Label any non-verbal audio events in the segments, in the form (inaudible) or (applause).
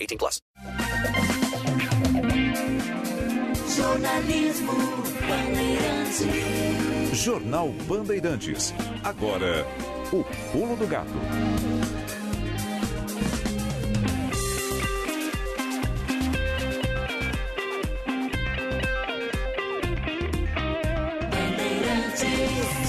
18 plus. Jornalismo Bandeirantes. Jornal Bandeirantes. Agora, o pulo do gato.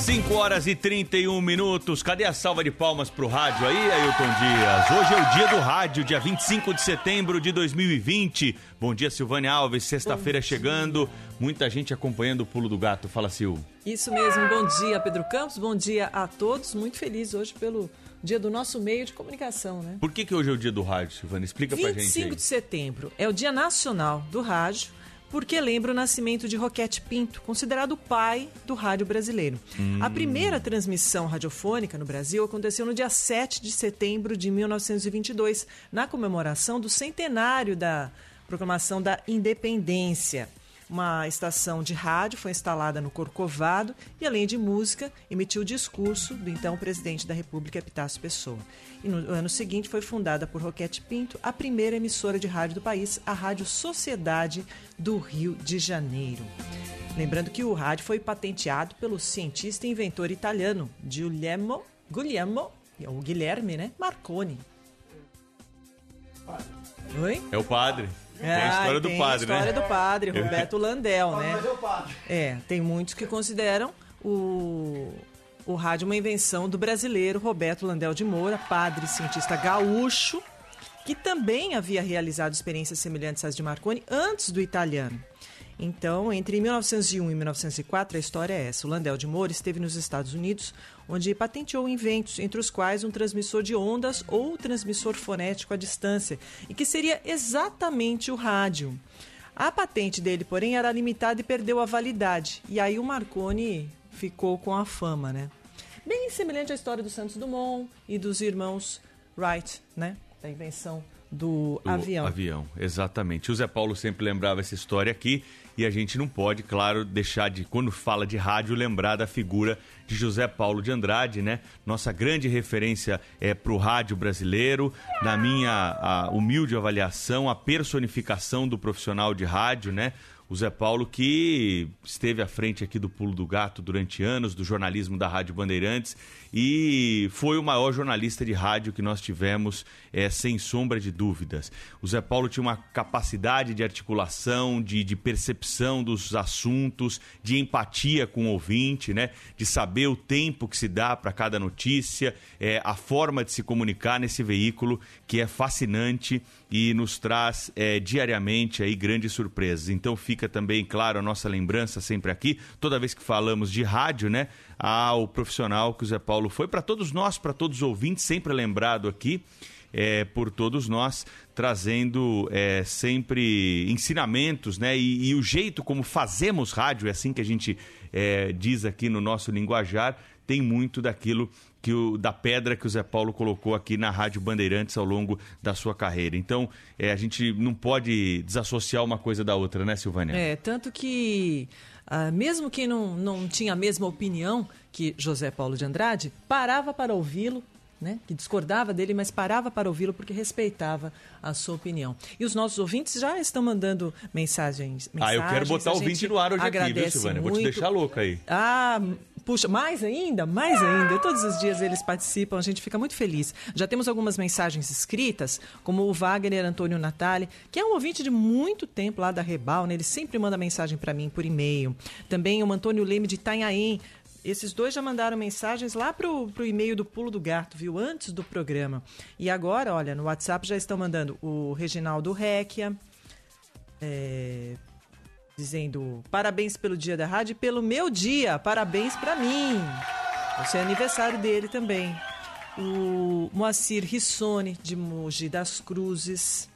5 horas e 31 minutos. Cadê a salva de palmas pro rádio aí, Ailton Dias? Hoje é o dia do rádio, dia 25 de setembro de 2020. Bom dia, Silvânia Alves. Sexta-feira chegando. Muita gente acompanhando o pulo do gato. Fala, Sil. Isso mesmo, bom dia Pedro Campos, bom dia a todos. Muito feliz hoje pelo dia do nosso meio de comunicação, né? Por que, que hoje é o dia do rádio, Silvana? Explica pra gente 25 aí. de setembro é o Dia Nacional do Rádio, porque lembra o nascimento de Roquete Pinto, considerado o pai do rádio brasileiro. A primeira transmissão radiofônica no Brasil aconteceu no dia 7 de setembro de 1922, na comemoração do centenário da proclamação da independência. Uma estação de rádio foi instalada no Corcovado e, além de música, emitiu o discurso do então presidente da República, Epitácio Pessoa. E no ano seguinte foi fundada por Roquete Pinto a primeira emissora de rádio do país, a Rádio Sociedade do Rio de Janeiro. Lembrando que o rádio foi patenteado pelo cientista e inventor italiano Guglielmo, Guglielmo o Guilherme, né? Marconi. Oi? É o padre. Tem a Ah, história do tem padre, a história né? do padre, (laughs) Roberto Landel, né? É, tem muitos que consideram o, o rádio uma invenção do brasileiro Roberto Landel de Moura, padre cientista gaúcho, que também havia realizado experiências semelhantes às de Marconi antes do italiano. Então, entre 1901 e 1904, a história é essa. O Landel de Moura esteve nos Estados Unidos, onde patenteou inventos, entre os quais um transmissor de ondas ou transmissor fonético à distância, e que seria exatamente o rádio. A patente dele, porém, era limitada e perdeu a validade. E aí o Marconi ficou com a fama, né? Bem semelhante à história do Santos Dumont e dos irmãos Wright, né? Da invenção do O avião. Avião, exatamente. O Zé Paulo sempre lembrava essa história aqui e a gente não pode, claro, deixar de, quando fala de rádio, lembrar da figura de José Paulo de Andrade, né? Nossa grande referência é para o rádio brasileiro, na minha humilde avaliação, a personificação do profissional de rádio, né? O Zé Paulo que esteve à frente aqui do Pulo do Gato durante anos, do jornalismo da Rádio Bandeirantes e foi o maior jornalista de rádio que nós tivemos, é, sem sombra de dúvidas. O Zé Paulo tinha uma capacidade de articulação, de, de percepção dos assuntos, de empatia com o ouvinte, né? de saber o tempo que se dá para cada notícia, é, a forma de se comunicar nesse veículo que é fascinante e nos traz é, diariamente aí grandes surpresas. Então fica também, claro, a nossa lembrança sempre aqui, toda vez que falamos de rádio, né? Ao profissional que o Zé Paulo foi, para todos nós, para todos os ouvintes, sempre lembrado aqui. é, por todos nós, trazendo é, sempre ensinamentos, né? E, e o jeito como fazemos rádio, é assim que a gente é, diz aqui no nosso linguajar, tem muito daquilo que o, da pedra que o Zé Paulo colocou aqui na Rádio Bandeirantes ao longo da sua carreira. Então, é, a gente não pode desassociar uma coisa da outra, né, Silvânia? É, tanto que, ah, mesmo quem não, não tinha a mesma opinião que José Paulo de Andrade, parava para ouvi-lo, né? que discordava dele, mas parava para ouvi-lo porque respeitava a sua opinião. E os nossos ouvintes já estão mandando mensagens. Ah, eu quero mensagens, botar o ouvinte no ar hoje aqui, viu, Silvânia? Vou te muito. deixar louca aí. Ah, Puxa, mais ainda? Mais ainda. Todos os dias eles participam, a gente fica muito feliz. Já temos algumas mensagens escritas, como o Wagner Antônio Natali, que é um ouvinte de muito tempo lá da Rebal, né? Ele sempre manda mensagem para mim por e-mail. Também o Antônio Leme de Itanhaém. Esses dois já mandaram mensagens lá pro, pro e-mail do Pulo do Gato, viu? Antes do programa. E agora, olha, no WhatsApp já estão mandando o Reginaldo Requia, é, dizendo parabéns pelo dia da rádio e pelo meu dia, parabéns para mim. Esse é aniversário dele também. O Moacir Rissone, de Mogi das Cruzes.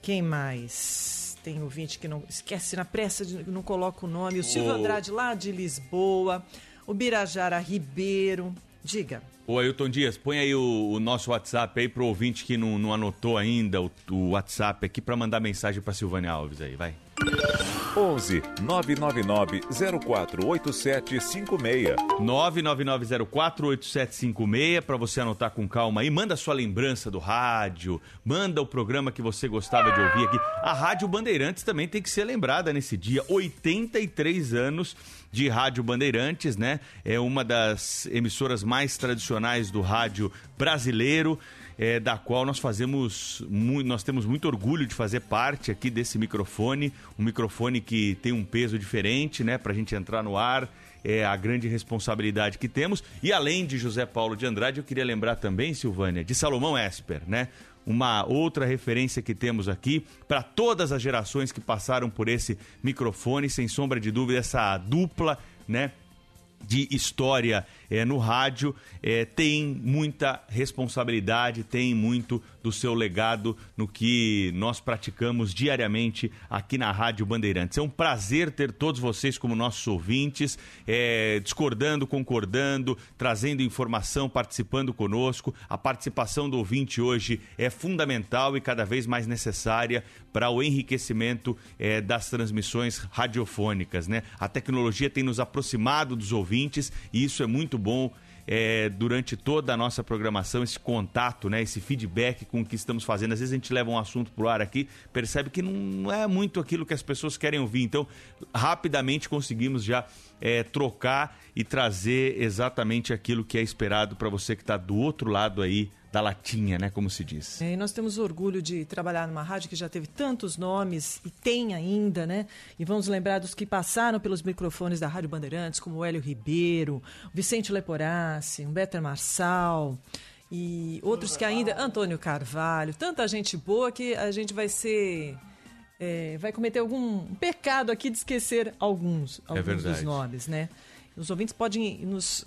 Quem mais? Tem ouvinte que não esquece na pressa, de, não coloca o nome. O Silvio O- Andrade, lá de Lisboa. O Birajara Ribeiro. Diga. Ô Ailton Dias, põe aí o, o nosso WhatsApp aí pro ouvinte que não, não anotou ainda o, o WhatsApp aqui pra mandar mensagem pra Silvânia Alves aí, vai. 11 999 048756. 999048756 para você anotar com calma aí. Manda sua lembrança do rádio, manda o programa que você gostava de ouvir aqui. A Rádio Bandeirantes também tem que ser lembrada nesse dia. 83 anos de Rádio Bandeirantes, né? É uma das emissoras mais tradicionais do rádio brasileiro. é, da qual nós fazemos, nós temos muito orgulho de fazer parte aqui desse microfone, um microfone que tem um peso diferente, né, para a gente entrar no ar, é a grande responsabilidade que temos. E além de José Paulo de Andrade, eu queria lembrar também, Silvânia, de Salomão Esper, né? Uma outra referência que temos aqui para todas as gerações que passaram por esse microfone, sem sombra de dúvida, essa dupla, né? de história é, no rádio é, tem muita responsabilidade, tem muito do seu legado no que nós praticamos diariamente aqui na Rádio Bandeirantes. É um prazer ter todos vocês como nossos ouvintes, é, discordando, concordando, trazendo informação, participando conosco. A participação do ouvinte hoje é fundamental e cada vez mais necessária para o enriquecimento é, das transmissões radiofônicas. Né? A tecnologia tem nos aproximado dos ouvintes e isso é muito bom. é, durante toda a nossa programação, esse contato, né, esse feedback com o que estamos fazendo. Às vezes a gente leva um assunto pro ar aqui, percebe que não é muito aquilo que as pessoas querem ouvir. Então, rapidamente conseguimos já é, trocar e trazer exatamente aquilo que é esperado para você que está do outro lado aí da latinha, né, como se diz. É, e nós temos orgulho de trabalhar numa rádio que já teve tantos nomes e tem ainda, né? E vamos lembrar dos que passaram pelos microfones da Rádio Bandeirantes, como o Hélio Ribeiro, Vicente Leporassi, Humberto Marçal e outros que ainda. Antônio Carvalho, tanta gente boa que a gente vai ser. é, vai cometer algum pecado aqui de esquecer alguns, alguns dos verdade. nomes, né? Os ouvintes podem nos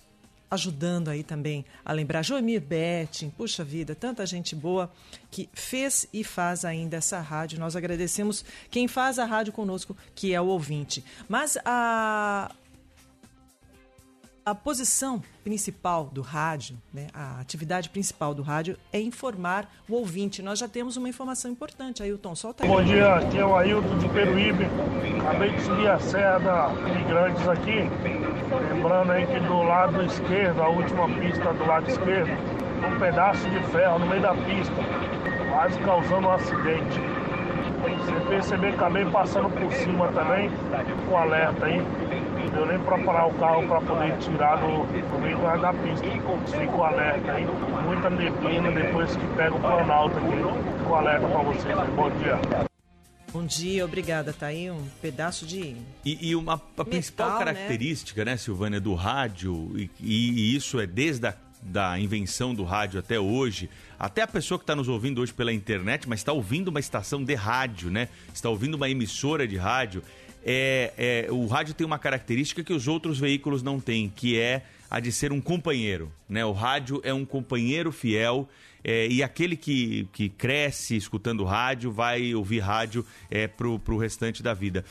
ajudando aí também a lembrar. Joemir Betting, puxa vida, tanta gente boa que fez e faz ainda essa rádio. Nós agradecemos quem faz a rádio conosco, que é o ouvinte. Mas a, a posição principal do rádio, né, a atividade principal do rádio é informar o ouvinte. Nós já temos uma informação importante. Ailton, solta aí. Bom dia, aqui é o Ailton de Peruíbe. Acabei de subir a Serra da Imigrantes aqui. Lembrando aí que do lado esquerdo, a última pista do lado esquerdo, um pedaço de ferro no meio da pista, quase causando um acidente. Você perceber que acabei passando por cima também, com alerta aí. Não deu nem para parar o carro para poder tirar do, do meio da pista. Fica o alerta aí. Muita neblina depois que pega o Planalto aqui. Fica o alerta para vocês. Bom dia. Bom dia, obrigada. Tá aí um pedaço de E, e uma a principal Metal, né? característica, né, Silvânia, do rádio, e, e isso é desde a da invenção do rádio até hoje, até a pessoa que está nos ouvindo hoje pela internet, mas está ouvindo uma estação de rádio, né? Está ouvindo uma emissora de rádio. É, é, o rádio tem uma característica que os outros veículos não têm, que é a de ser um companheiro. Né? O rádio é um companheiro fiel é, e aquele que, que cresce escutando rádio vai ouvir rádio é, pro, pro restante da vida.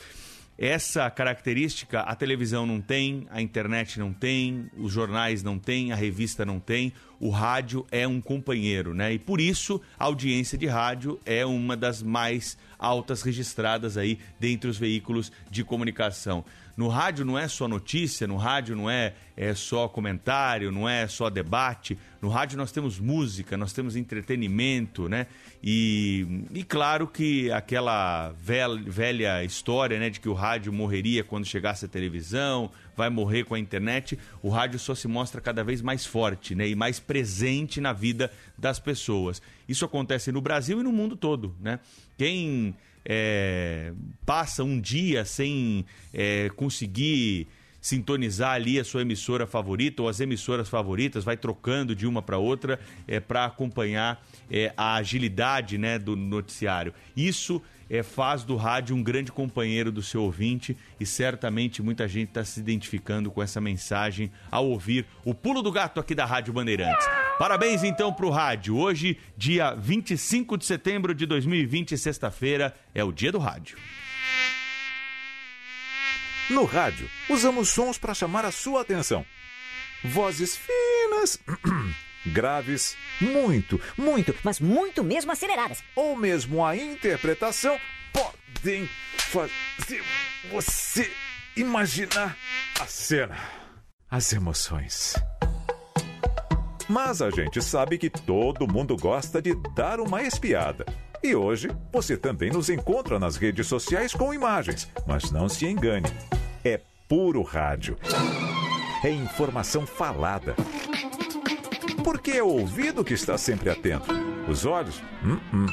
Essa característica a televisão não tem, a internet não tem, os jornais não têm, a revista não tem. o rádio é um companheiro, né? E por isso a audiência de rádio é uma das mais altas registradas aí dentre os veículos de comunicação. No rádio não é só notícia, no rádio não é, é só comentário, não é só debate. No rádio nós temos música, nós temos entretenimento, né? E, e claro que aquela velha, história, né, de que o rádio morreria quando chegasse a televisão, vai morrer com a internet, o rádio só se mostra cada vez mais forte, né, e mais presente na vida das pessoas. Isso acontece no Brasil e no mundo todo, né? Quem é, passa um dia sem é, conseguir sintonizar ali a sua emissora favorita ou as emissoras favoritas, vai trocando de uma para outra é, para acompanhar é, a agilidade né, do noticiário. Isso é, faz do rádio um grande companheiro do seu ouvinte e certamente muita gente está se identificando com essa mensagem ao ouvir o pulo do gato aqui da Rádio Bandeirantes. Parabéns então para o rádio. Hoje, dia 25 de setembro de 2020, sexta-feira, é o dia do rádio. No rádio, usamos sons para chamar a sua atenção. Vozes finas, (clears throat) graves, muito, muito, mas muito mesmo aceleradas. Ou mesmo a interpretação podem fazer você imaginar a cena, as emoções. Mas a gente sabe que todo mundo gosta de dar uma espiada. E hoje você também nos encontra nas redes sociais com imagens, mas não se engane, é puro rádio. É informação falada. Porque é o ouvido que está sempre atento. Os olhos, hum, hum.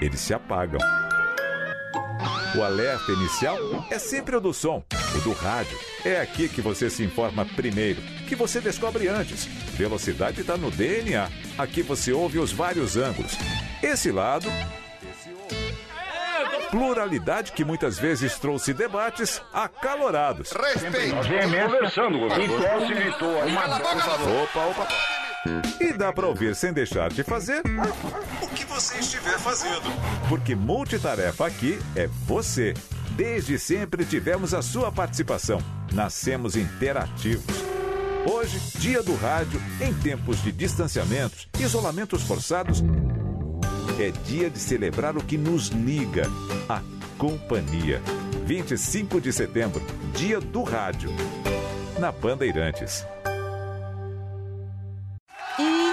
eles se apagam. O alerta inicial é sempre o do som, o do rádio. É aqui que você se informa primeiro, que você descobre antes. Velocidade está no DNA. Aqui você ouve os vários ângulos. Esse lado. Pluralidade que muitas vezes trouxe debates acalorados. Respeito. Nós viemos conversando, governador. Possibilitou aí. Opa, opa. E dá para ouvir sem deixar de fazer o que você estiver fazendo. Porque multitarefa aqui é você. Desde sempre tivemos a sua participação. Nascemos interativos. Hoje, dia do rádio, em tempos de distanciamentos, isolamentos forçados, é dia de celebrar o que nos liga, a companhia. 25 de setembro, dia do rádio. Na Bandeirantes. E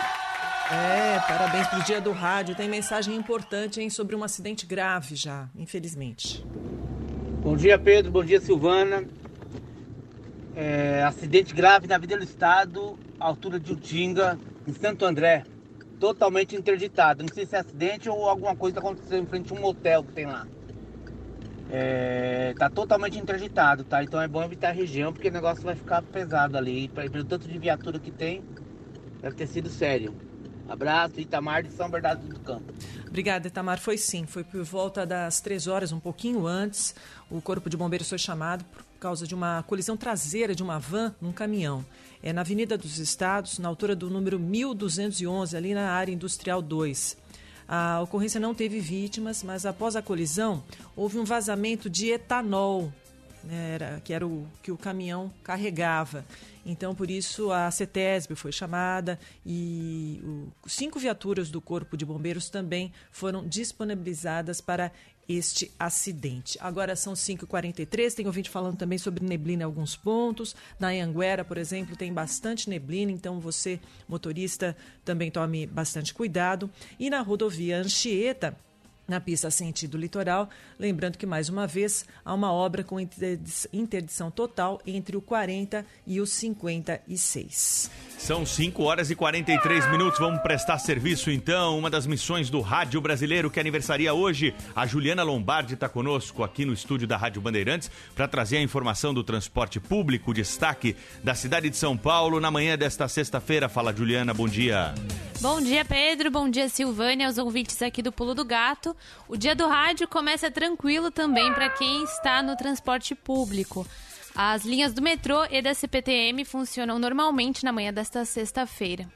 é, parabéns pro dia do rádio. Tem mensagem importante hein, sobre um acidente grave já, infelizmente. Bom dia, Pedro. Bom dia, Silvana. É, acidente grave na Vida do Estado, altura de Utinga, em Santo André. Totalmente interditado. Não sei se é acidente ou alguma coisa aconteceu em frente a um motel que tem lá. É, tá totalmente interditado, tá? Então é bom evitar a região porque o negócio vai ficar pesado ali. Pelo tanto de viatura que tem, deve ter sido sério. Abraço, Itamar de São Bernardo do Campo. Obrigada, Itamar. Foi sim, foi por volta das três horas, um pouquinho antes. O Corpo de Bombeiros foi chamado por causa de uma colisão traseira de uma van num caminhão. É na Avenida dos Estados, na altura do número 1211, ali na área industrial 2. A ocorrência não teve vítimas, mas após a colisão houve um vazamento de etanol, né, era, que era o que o caminhão carregava. Então, por isso, a CETESB foi chamada e o- cinco viaturas do Corpo de Bombeiros também foram disponibilizadas para este acidente. Agora são 5h43, tem ouvinte falando também sobre neblina em alguns pontos. Na Anguera, por exemplo, tem bastante neblina, então você, motorista, também tome bastante cuidado. E na rodovia Anchieta, na pista sentido litoral, lembrando que mais uma vez há uma obra com interdi- interdição total entre o 40 e o 56. São 5 horas e 43 minutos. Vamos prestar serviço então. Uma das missões do Rádio Brasileiro que aniversaria hoje. A Juliana Lombardi está conosco aqui no estúdio da Rádio Bandeirantes para trazer a informação do transporte público, destaque da cidade de São Paulo na manhã desta sexta-feira. Fala, Juliana, bom dia. Bom dia, Pedro. Bom dia, Silvânia, aos ouvintes aqui do Pulo do Gato. O dia do rádio começa tranquilo também para quem está no transporte público. As linhas do metrô e da CPTM funcionam normalmente na manhã desta sexta-feira.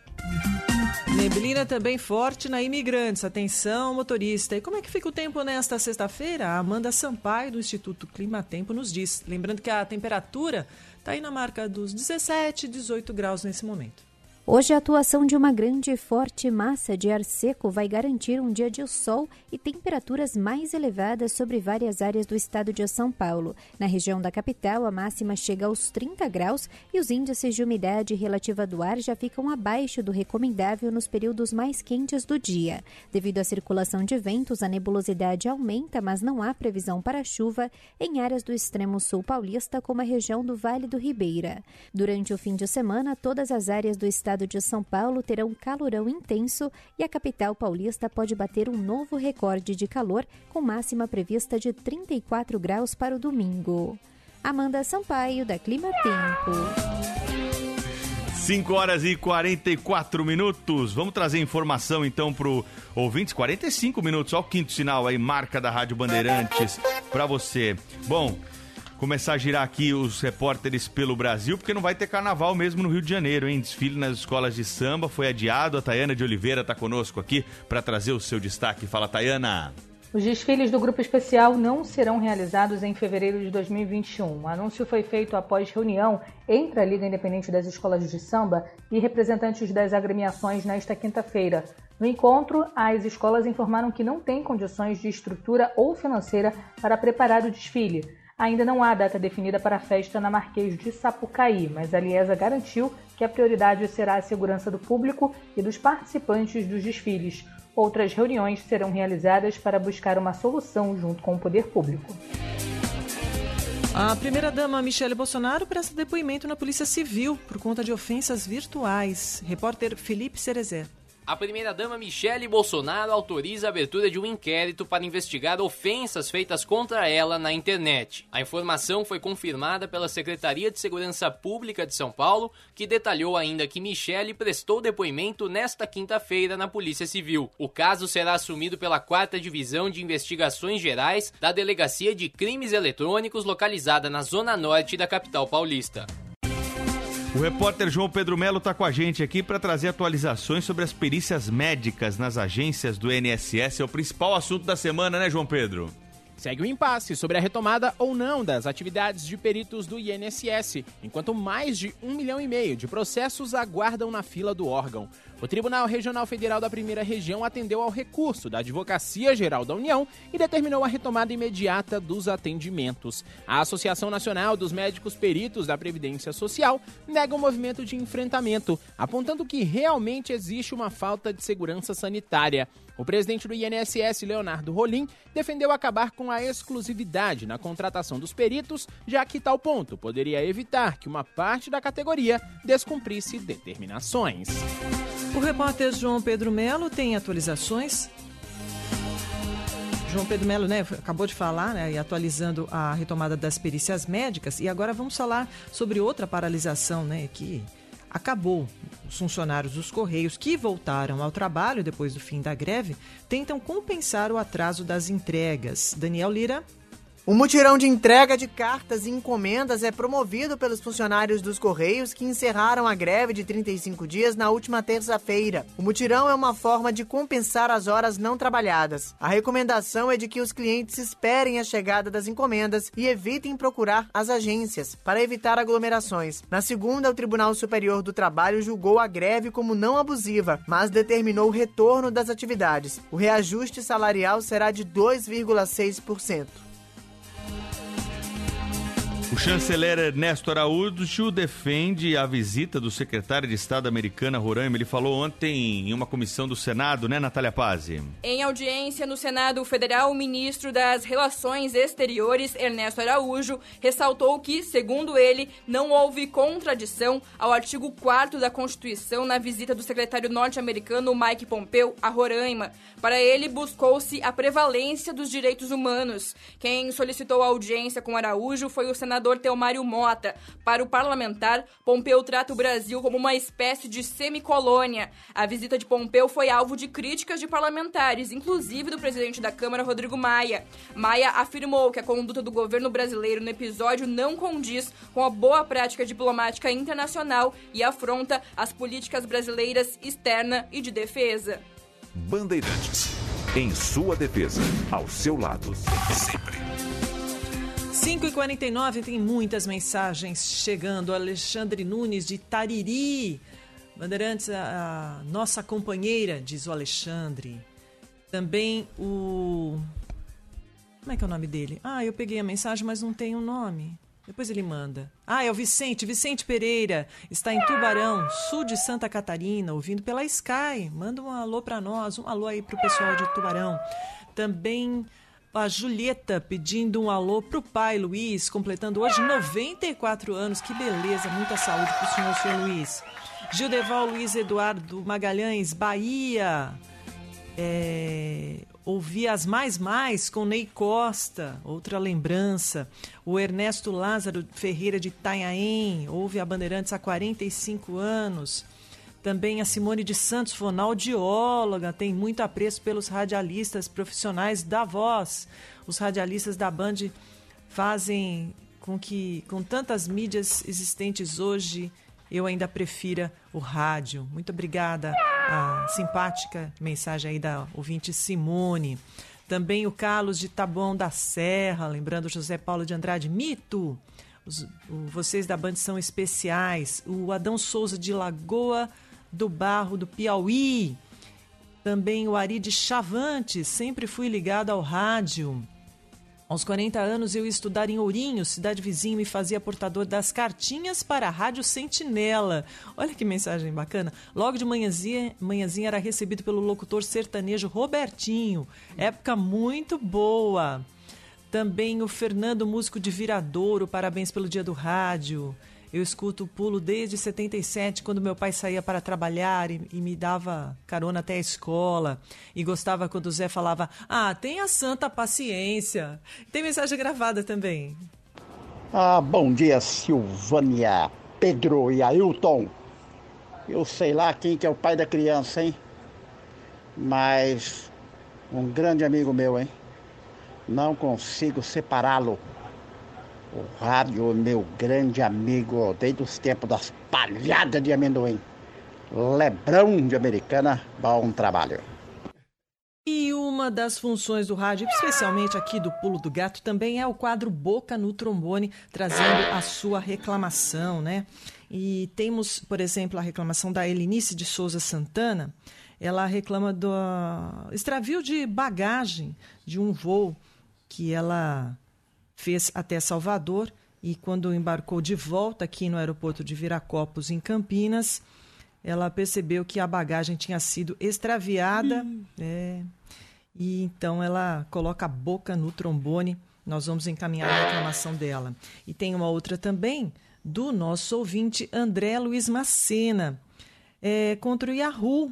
Neblina também forte na Imigrantes. Atenção, motorista. E como é que fica o tempo nesta sexta-feira? A Amanda Sampaio, do Instituto Climatempo, nos diz. Lembrando que a temperatura está aí na marca dos 17, 18 graus nesse momento. Hoje, a atuação de uma grande e forte massa de ar seco vai garantir um dia de sol e temperaturas mais elevadas sobre várias áreas do estado de São Paulo. Na região da capital, a máxima chega aos 30 graus e os índices de umidade relativa do ar já ficam abaixo do recomendável nos períodos mais quentes do dia. Devido à circulação de ventos, a nebulosidade aumenta, mas não há previsão para chuva em áreas do extremo sul paulista, como a região do Vale do Ribeira. Durante o fim de semana, todas as áreas do estado estado de São Paulo terão calorão intenso e a capital paulista pode bater um novo recorde de calor, com máxima prevista de 34 graus para o domingo. Amanda Sampaio, da Clima Tempo. 5 horas e 44 minutos. Vamos trazer informação então pro ouvintes. 45 minutos, ó, o quinto sinal aí, marca da Rádio Bandeirantes para você. Bom, começar a girar aqui os repórteres pelo Brasil, porque não vai ter carnaval mesmo no Rio de Janeiro, hein? Desfile nas escolas de samba foi adiado. A Tayana de Oliveira está conosco aqui para trazer o seu destaque. Fala, Tayana. Os desfiles do grupo especial não serão realizados em fevereiro de 2021. O anúncio foi feito após reunião entre a Liga Independente das Escolas de Samba e representantes das agremiações nesta quinta-feira. No encontro, as escolas informaram que não têm condições de estrutura ou financeira para preparar o desfile. Ainda não há data definida para a festa na Marquês de Sapucaí, mas a Liesa garantiu que a prioridade será a segurança do público e dos participantes dos desfiles. Outras reuniões serão realizadas para buscar uma solução junto com o poder público. A primeira-dama Michele Bolsonaro presta depoimento na Polícia Civil por conta de ofensas virtuais. Repórter Felipe Cerezer. A primeira-dama Michele Bolsonaro autoriza a abertura de um inquérito para investigar ofensas feitas contra ela na internet. A informação foi confirmada pela Secretaria de Segurança Pública de São Paulo, que detalhou ainda que Michele prestou depoimento nesta quinta-feira na Polícia Civil. O caso será assumido pela 4 Divisão de Investigações Gerais da Delegacia de Crimes Eletrônicos, localizada na zona norte da capital paulista. O repórter João Pedro Melo está com a gente aqui para trazer atualizações sobre as perícias médicas nas agências do NSS. É o principal assunto da semana, né, João Pedro? Segue o impasse sobre a retomada ou não das atividades de peritos do INSS, enquanto mais de um milhão e meio de processos aguardam na fila do órgão. O Tribunal Regional Federal da Primeira Região atendeu ao recurso da Advocacia Geral da União e determinou a retomada imediata dos atendimentos. A Associação Nacional dos Médicos Peritos da Previdência Social nega o um movimento de enfrentamento, apontando que realmente existe uma falta de segurança sanitária. O presidente do INSS, Leonardo Rolim, defendeu acabar com a exclusividade na contratação dos peritos, já que tal ponto poderia evitar que uma parte da categoria descumprisse determinações. O repórter João Pedro Melo tem atualizações João Pedro Melo né, acabou de falar, né, e atualizando a retomada das perícias médicas, e agora vamos falar sobre outra paralisação né, que acabou. Os funcionários dos Correios que voltaram ao trabalho depois do fim da greve tentam compensar o atraso das entregas. Daniel Lira o mutirão de entrega de cartas e encomendas é promovido pelos funcionários dos Correios que encerraram a greve de 35 dias na última terça-feira. O mutirão é uma forma de compensar as horas não trabalhadas. A recomendação é de que os clientes esperem a chegada das encomendas e evitem procurar as agências para evitar aglomerações. Na segunda, o Tribunal Superior do Trabalho julgou a greve como não abusiva, mas determinou o retorno das atividades. O reajuste salarial será de 2,6%. Bye. O chanceler Ernesto Araújo defende a visita do secretário de Estado americano Roraima. Ele falou ontem em uma comissão do Senado, né, Natália Pazzi? Em audiência no Senado Federal, o ministro das Relações Exteriores, Ernesto Araújo, ressaltou que, segundo ele, não houve contradição ao artigo 4 da Constituição na visita do secretário norte-americano Mike Pompeo a Roraima. Para ele, buscou-se a prevalência dos direitos humanos. Quem solicitou a audiência com Araújo foi o senador senador Teomário Mota. Para o parlamentar, Pompeu trata o Brasil como uma espécie de semicolônia. A visita de Pompeu foi alvo de críticas de parlamentares, inclusive do presidente da Câmara, Rodrigo Maia. Maia afirmou que a conduta do governo brasileiro no episódio não condiz com a boa prática diplomática internacional e afronta as políticas brasileiras externa e de defesa. Bandeirantes. Em sua defesa, ao seu lado, sempre. 5 e 49 tem muitas mensagens chegando. Alexandre Nunes de Tariri. Bandeirantes, a, a nossa companheira, diz o Alexandre. Também o. Como é que é o nome dele? Ah, eu peguei a mensagem, mas não tem o um nome. Depois ele manda. Ah, é o Vicente. Vicente Pereira está em Tubarão, sul de Santa Catarina, ouvindo pela Sky. Manda um alô para nós, um alô aí pro pessoal de Tubarão. Também a Julieta pedindo um alô pro pai Luiz, completando hoje 94 anos. Que beleza, muita saúde pro senhor, senhor Luiz. Gildeval Luiz Eduardo Magalhães, Bahia. É, ouvi as Mais Mais com Ney Costa, outra lembrança. O Ernesto Lázaro Ferreira de Itanhaém, ouve a Bandeirantes há 45 anos. Também a Simone de Santos, fonoaudióloga, tem muito apreço pelos radialistas profissionais da voz. Os radialistas da Band fazem com que, com tantas mídias existentes hoje, eu ainda prefira o rádio. Muito obrigada, a simpática mensagem aí da ouvinte Simone. Também o Carlos de Taboão da Serra, lembrando José Paulo de Andrade, mito. Os, o, vocês da Band são especiais. O Adão Souza de Lagoa do Barro do Piauí. Também o Ari de Chavante, sempre fui ligado ao rádio. Aos 40 anos eu ia estudar em Ourinho, cidade vizinha, e fazia portador das cartinhas para a Rádio Sentinela. Olha que mensagem bacana. Logo de manhãzinha, manhãzinha era recebido pelo locutor sertanejo Robertinho. Época muito boa. Também o Fernando, músico de Viradouro, parabéns pelo dia do rádio. Eu escuto o pulo desde 77, quando meu pai saía para trabalhar e, e, me dava carona até a escola. E gostava quando o Zé falava: Ah, tenha santa paciência. Tem mensagem gravada também. Ah, bom dia, Silvânia, Pedro e Ailton. Eu sei lá quem que é o pai da criança, hein? Mas um grande amigo meu, hein? Não consigo separá-lo o rádio, meu grande amigo, desde os tempos das palhadas de amendoim. Lebrão de Americana, bom trabalho. E uma das funções do rádio, especialmente aqui do Pulo do Gato, também é o quadro Boca no Trombone, trazendo a sua reclamação, né? E temos, por exemplo, a reclamação da Elinice de Souza Santana. Ela reclama do extravio de bagagem de um voo que ela fez até Salvador e quando embarcou de volta aqui no aeroporto de Viracopos, em Campinas, ela percebeu que a bagagem tinha sido extraviada. Hum. É, e então ela coloca a boca no trombone. Nós vamos encaminhar a reclamação dela. E tem uma outra também do nosso ouvinte André Luiz Macena, é, contra o Yahoo.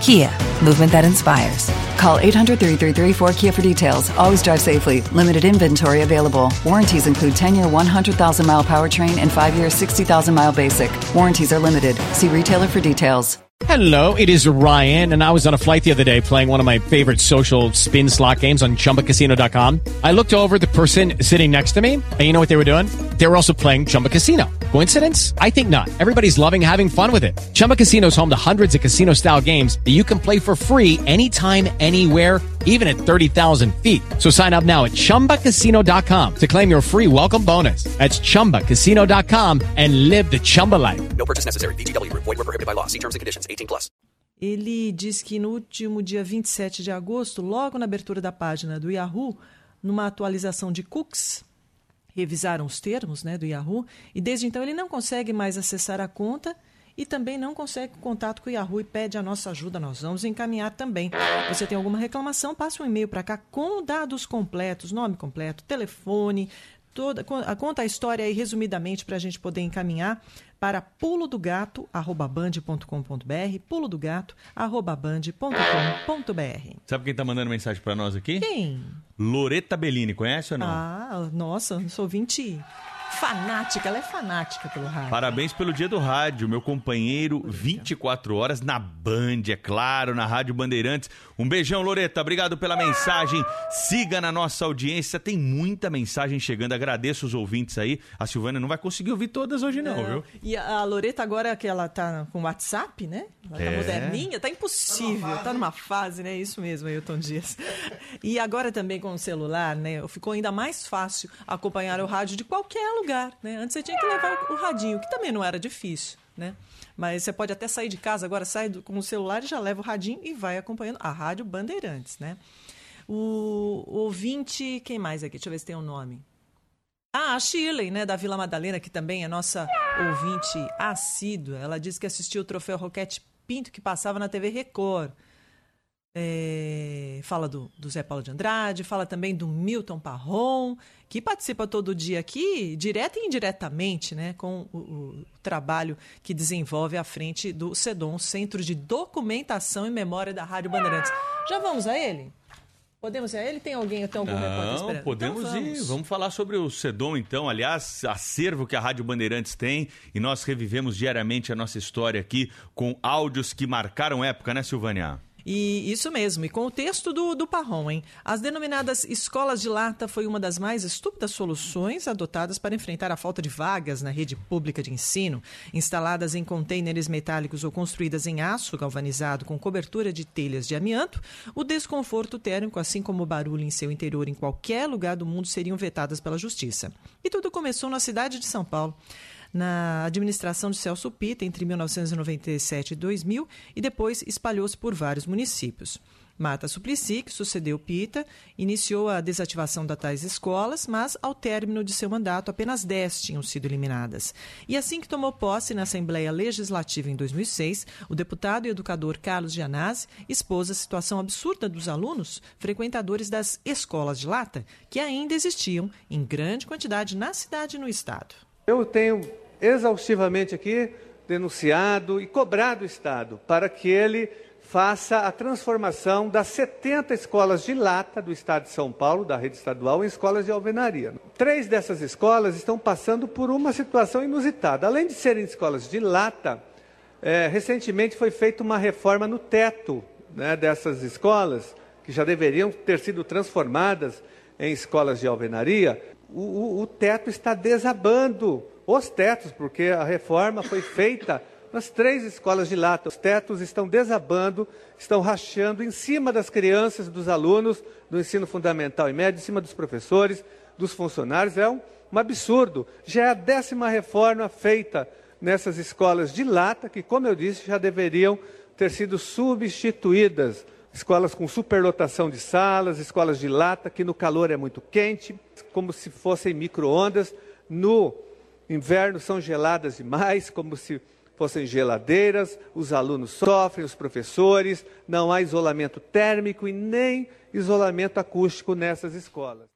Kia, movement that inspires. Call 800 333 4KIA for details. Always drive safely. Limited inventory available. Warranties include 10 year 100,000 mile powertrain and 5 year 60,000 mile basic. Warranties are limited. See retailer for details. Hello, it is Ryan, and I was on a flight the other day playing one of my favorite social spin slot games on chumbacasino.com. I looked over the person sitting next to me, and you know what they were doing? They were also playing Chumba Casino. Coincidence? I think not. Everybody's loving having fun with it. Chumba Casino is home to hundreds of casino style games that you can play for free anytime, anywhere, even at 30,000 feet. So sign up now at chumbacasino.com to claim your free welcome bonus. That's chumbacasino.com and live the Chumba life. No purchase necessary. VGW, void, were prohibited by law. See terms and conditions 18 plus. Ele diz que no último dia 27 de agosto, logo na abertura da página do Yahoo, numa atualização de cookies, revisaram os termos né, do Yahoo, e desde então ele não consegue mais acessar a conta e também não consegue contato com o Yahoo e pede a nossa ajuda. Nós vamos encaminhar também. Você tem alguma reclamação? Passe um e-mail para cá com dados completos, nome completo, telefone, toda conta a história aí resumidamente para a gente poder encaminhar para pulo do gato band.com.br, pulo do gato band.com.br. Sabe quem está mandando mensagem para nós aqui? Quem? Loreta Bellini, conhece ou não? Ah, nossa, sou 20 fanática, ela é fanática pelo rádio. Parabéns pelo dia do rádio, meu companheiro, 24 horas na Band, é claro, na Rádio Bandeirantes. Um beijão, Loreta, obrigado pela mensagem. Siga na nossa audiência, tem muita mensagem chegando. Agradeço os ouvintes aí. A Silvana não vai conseguir ouvir todas hoje, não, viu? E a Loreta, agora que ela tá com WhatsApp, né? Ela tá É. moderninha, tá impossível. Tá numa fase, né? Isso mesmo, Ailton Dias. E agora também com o celular, né? Ficou ainda mais fácil acompanhar o rádio de qualquer lugar, né? Antes você tinha que levar o radinho, que também não era difícil, né? Mas você pode até sair de casa, agora sai com o celular e já leva o radinho e vai acompanhando a Rádio Bandeirantes, né? O, o ouvinte, quem mais aqui? Deixa eu ver se tem um nome. Ah, a Shirley, né, da Vila Madalena, que também é nossa ouvinte assídua. Ela disse que assistiu o troféu Roquete Pinto que passava na TV Record. É, fala do, do Zé Paulo de Andrade, fala também do Milton Parron, que participa todo dia aqui, direta e indiretamente, né, com o, o trabalho que desenvolve à frente do CEDOM, Centro de Documentação e Memória da Rádio Bandeirantes. Já vamos a ele? Podemos ir a ele? Tem alguém, tem algum repórter esperando? podemos Então ir. Vamos falar sobre o Sedom, então. Aliás, acervo que a Rádio Bandeirantes tem. E nós revivemos diariamente a nossa história aqui com áudios que marcaram época, né, Silvânia? E isso mesmo, e com o texto do, do Parron, hein? As denominadas escolas de lata foi uma das mais estúpidas soluções adotadas para enfrentar a falta de vagas na rede pública de ensino. Instaladas em contêineres metálicos ou construídas em aço galvanizado com cobertura de telhas de amianto, o desconforto térmico, assim como o barulho em seu interior em qualquer lugar do mundo, seriam vetadas pela justiça. E tudo começou na cidade de São Paulo na administração de Celso Pita entre 1997 e 2000 e depois espalhou-se por vários municípios. Marta Suplicy, que sucedeu Pita, iniciou a desativação das tais escolas, mas ao término de seu mandato apenas 10 tinham sido eliminadas. E assim que tomou posse na Assembleia Legislativa em 2006, o deputado e educador Carlos Gianazzi expôs a situação absurda dos alunos frequentadores das escolas de lata, que ainda existiam em grande quantidade na cidade e no estado. Eu tenho exaustivamente aqui denunciado e cobrado o Estado para que ele faça a transformação das 70 escolas de lata do Estado de São Paulo, da rede estadual, em escolas de alvenaria. Três dessas escolas estão passando por uma situação inusitada. Além de serem escolas de lata, eh, recentemente foi feita uma reforma no teto né, dessas escolas, que já deveriam ter sido transformadas em escolas de alvenaria. O, o- o teto está desabando, os tetos, porque a reforma foi feita nas três escolas de lata. Os tetos estão desabando, estão rachando em cima das crianças, dos alunos do ensino fundamental e médio, em cima dos professores, dos funcionários. É um, um absurdo. Já é a décima reforma feita nessas escolas de lata, que, como eu disse, já deveriam ter sido substituídas. Escolas com superlotação de salas, escolas de lata, que no calor é muito quente, como se fossem micro-ondas. No inverno são geladas demais, como se fossem geladeiras. Os alunos sofrem, os professores. Não há isolamento térmico e nem isolamento acústico nessas escolas.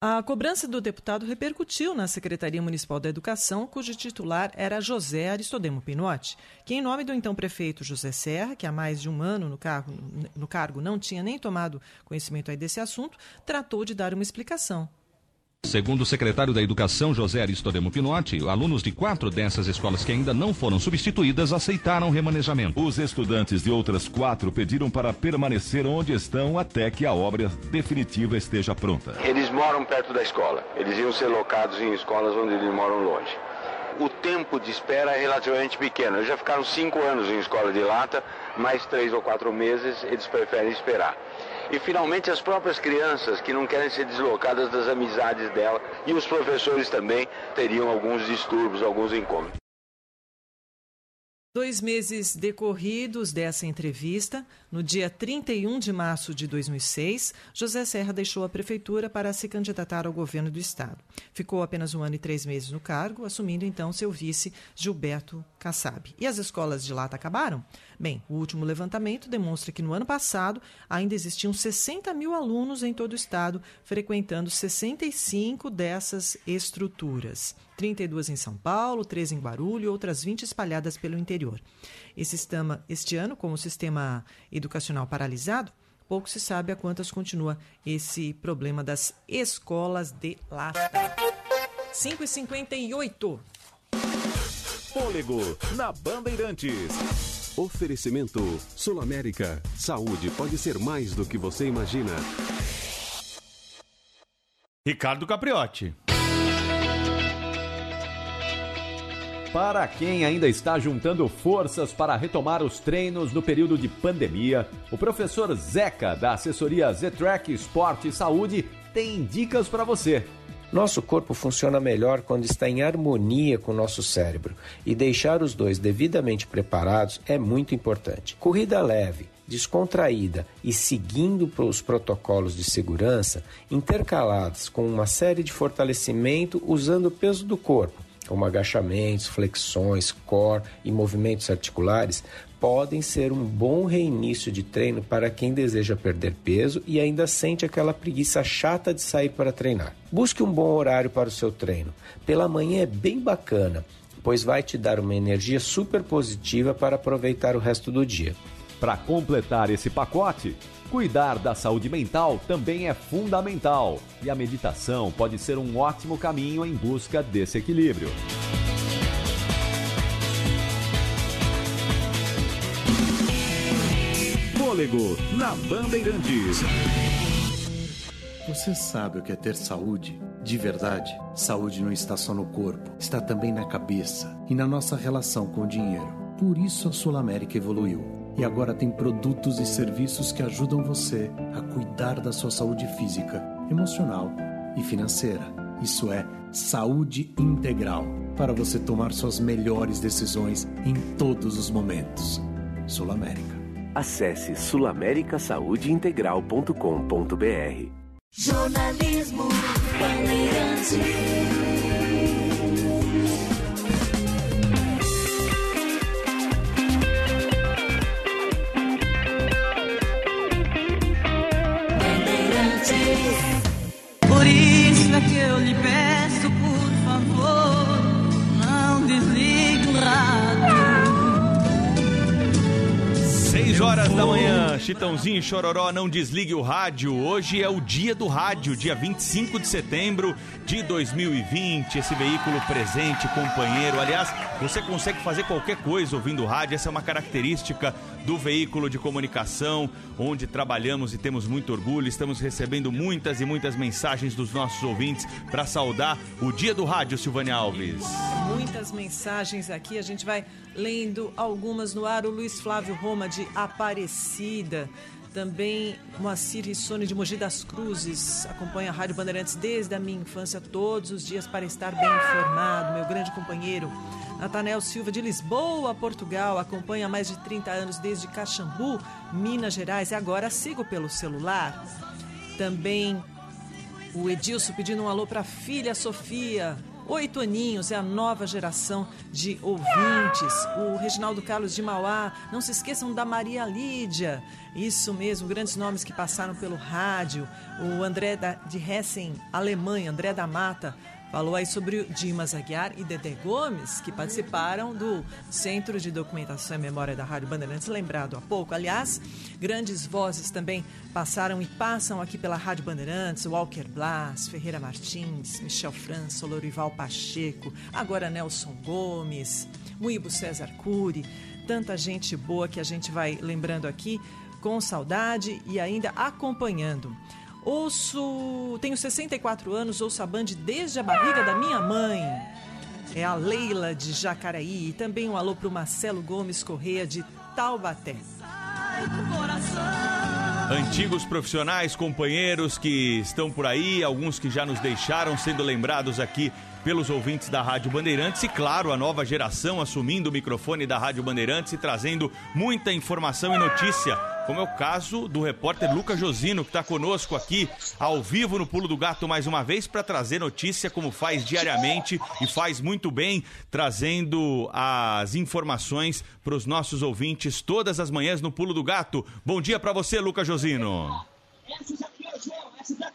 A cobrança do deputado repercutiu na Secretaria Municipal da Educação, cujo titular era José Aristodemo Pinotti, que, em nome do então prefeito José Serra, que há mais de um ano no cargo, no cargo não tinha nem tomado conhecimento aí desse assunto, tratou de dar uma explicação. Segundo o secretário da Educação, José Aristodemo Pinotti, alunos de quatro dessas escolas que ainda não foram substituídas aceitaram remanejamento. Os estudantes de outras quatro pediram para permanecer onde estão até que a obra definitiva esteja pronta. Eles moram perto da escola. Eles iam ser locados em escolas onde eles moram longe. O tempo de espera é relativamente pequeno. Eles já ficaram cinco anos em escola de lata, mais três ou quatro meses eles preferem esperar. E finalmente as próprias crianças que não querem ser deslocadas das amizades dela e os professores também teriam alguns distúrbios, alguns incômodos. Dois meses decorridos dessa entrevista, no dia 31 de março de 2006, José Serra deixou a prefeitura para se candidatar ao governo do estado. Ficou apenas um ano e três meses no cargo, assumindo então seu vice, Gilberto Kassab. E as escolas de lata acabaram? Bem, o último levantamento demonstra que no ano passado ainda existiam 60 mil alunos em todo o estado, frequentando 65 dessas estruturas. 32 em São Paulo, 13 em Guarulhos e outras 20 espalhadas pelo interior. Esse sistema, este ano, com o sistema educacional paralisado, pouco se sabe a quantas continua esse problema das escolas de lata. 5 e 58 Fôlego, na Bandeirantes. Oferecimento Sul América. Saúde pode ser mais do que você imagina. Ricardo Capriotti. Para quem ainda está juntando forças para retomar os treinos no período de pandemia, o professor Zeca, da assessoria Z-Track Esporte e Saúde, tem dicas para você. Nosso corpo funciona melhor quando está em harmonia com o nosso cérebro e deixar os dois devidamente preparados é muito importante. Corrida leve, descontraída e seguindo os protocolos de segurança, intercalados com uma série de fortalecimento usando o peso do corpo, como agachamentos, flexões, core e movimentos articulares, podem ser um bom reinício de treino para quem deseja perder peso e ainda sente aquela preguiça chata de sair para treinar. Busque um bom horário para o seu treino. Pela manhã é bem bacana, pois vai te dar uma energia super positiva para aproveitar o resto do dia. Para completar esse pacote, cuidar da saúde mental também é fundamental e a meditação pode ser um ótimo caminho em busca desse equilíbrio. Fôlego, na Bandeirantes. Você sabe o que é ter saúde? De verdade, saúde não está só no corpo, está também na cabeça e na nossa relação com o dinheiro. Por isso a Sul América evoluiu e agora tem produtos e serviços que ajudam você a cuidar da sua saúde física, emocional e financeira. Isso é saúde integral para você tomar suas melhores decisões em todos os momentos. Sul América. Acesse sulamericasaudeintegral.com.br. Jornalismo Bandeirantes. Por isso é que eu lhe 6 horas da manhã, Chitãozinho e Chororó, não desligue o rádio. Hoje é o dia do rádio, dia 25 de setembro de 2020. Esse veículo presente, companheiro. Aliás, você consegue fazer qualquer coisa ouvindo rádio. Essa é uma característica do veículo de comunicação, onde trabalhamos e temos muito orgulho. Estamos recebendo muitas e muitas mensagens dos nossos ouvintes para saudar o dia do rádio, Silvânia Alves. Muitas mensagens aqui, a gente vai lendo algumas no ar. O Luiz Flávio Roma de Aparecida. Também Moacir Rissone de Mogi das Cruzes. Acompanha a Rádio Bandeirantes desde a minha infância, todos os dias, para estar bem informado. Meu grande companheiro. Natanel Silva de Lisboa, Portugal. Acompanha há mais de 30 anos desde Caxambu, Minas Gerais. E agora sigo pelo celular. Também o Edilson pedindo um alô para a filha Sofia. Oito aninhos, é a nova geração de ouvintes. O Reginaldo Carlos de Mauá, não se esqueçam da Maria Lídia. Isso mesmo, grandes nomes que passaram pelo rádio. O André de Hessen, Alemanha, André da Mata, falou aí sobre Dimas Aguiar e Dedé Gomes, que participaram do Centro de Documentação e Memória da Rádio Bandeirantes, lembrado há pouco. Aliás, grandes vozes também passaram e passam aqui pela Rádio Bandeirantes, Walker Blas, Ferreira Martins, Michel França, Lorival Pacheco, agora Nelson Gomes, Muibo César Cury, tanta gente boa que a gente vai lembrando aqui com saudade e ainda acompanhando. Ouço, tenho 64 anos, ouço a Band desde a barriga da minha mãe. É a Leila de Jacaraí e também um alô para o Marcelo Gomes Correia de Taubaté. Antigos profissionais, companheiros que estão por aí, alguns que já nos deixaram sendo lembrados aqui pelos ouvintes da Rádio Bandeirantes e, claro, a nova geração assumindo o microfone da Rádio Bandeirantes e trazendo muita informação e notícia, como é o caso do repórter Lucas Josino, que está conosco aqui ao vivo no Pulo do Gato mais uma vez para trazer notícia como faz diariamente e faz muito bem, trazendo as informações para os nossos ouvintes todas as manhãs no Pulo do Gato. Bom dia para você, Lucas Josino.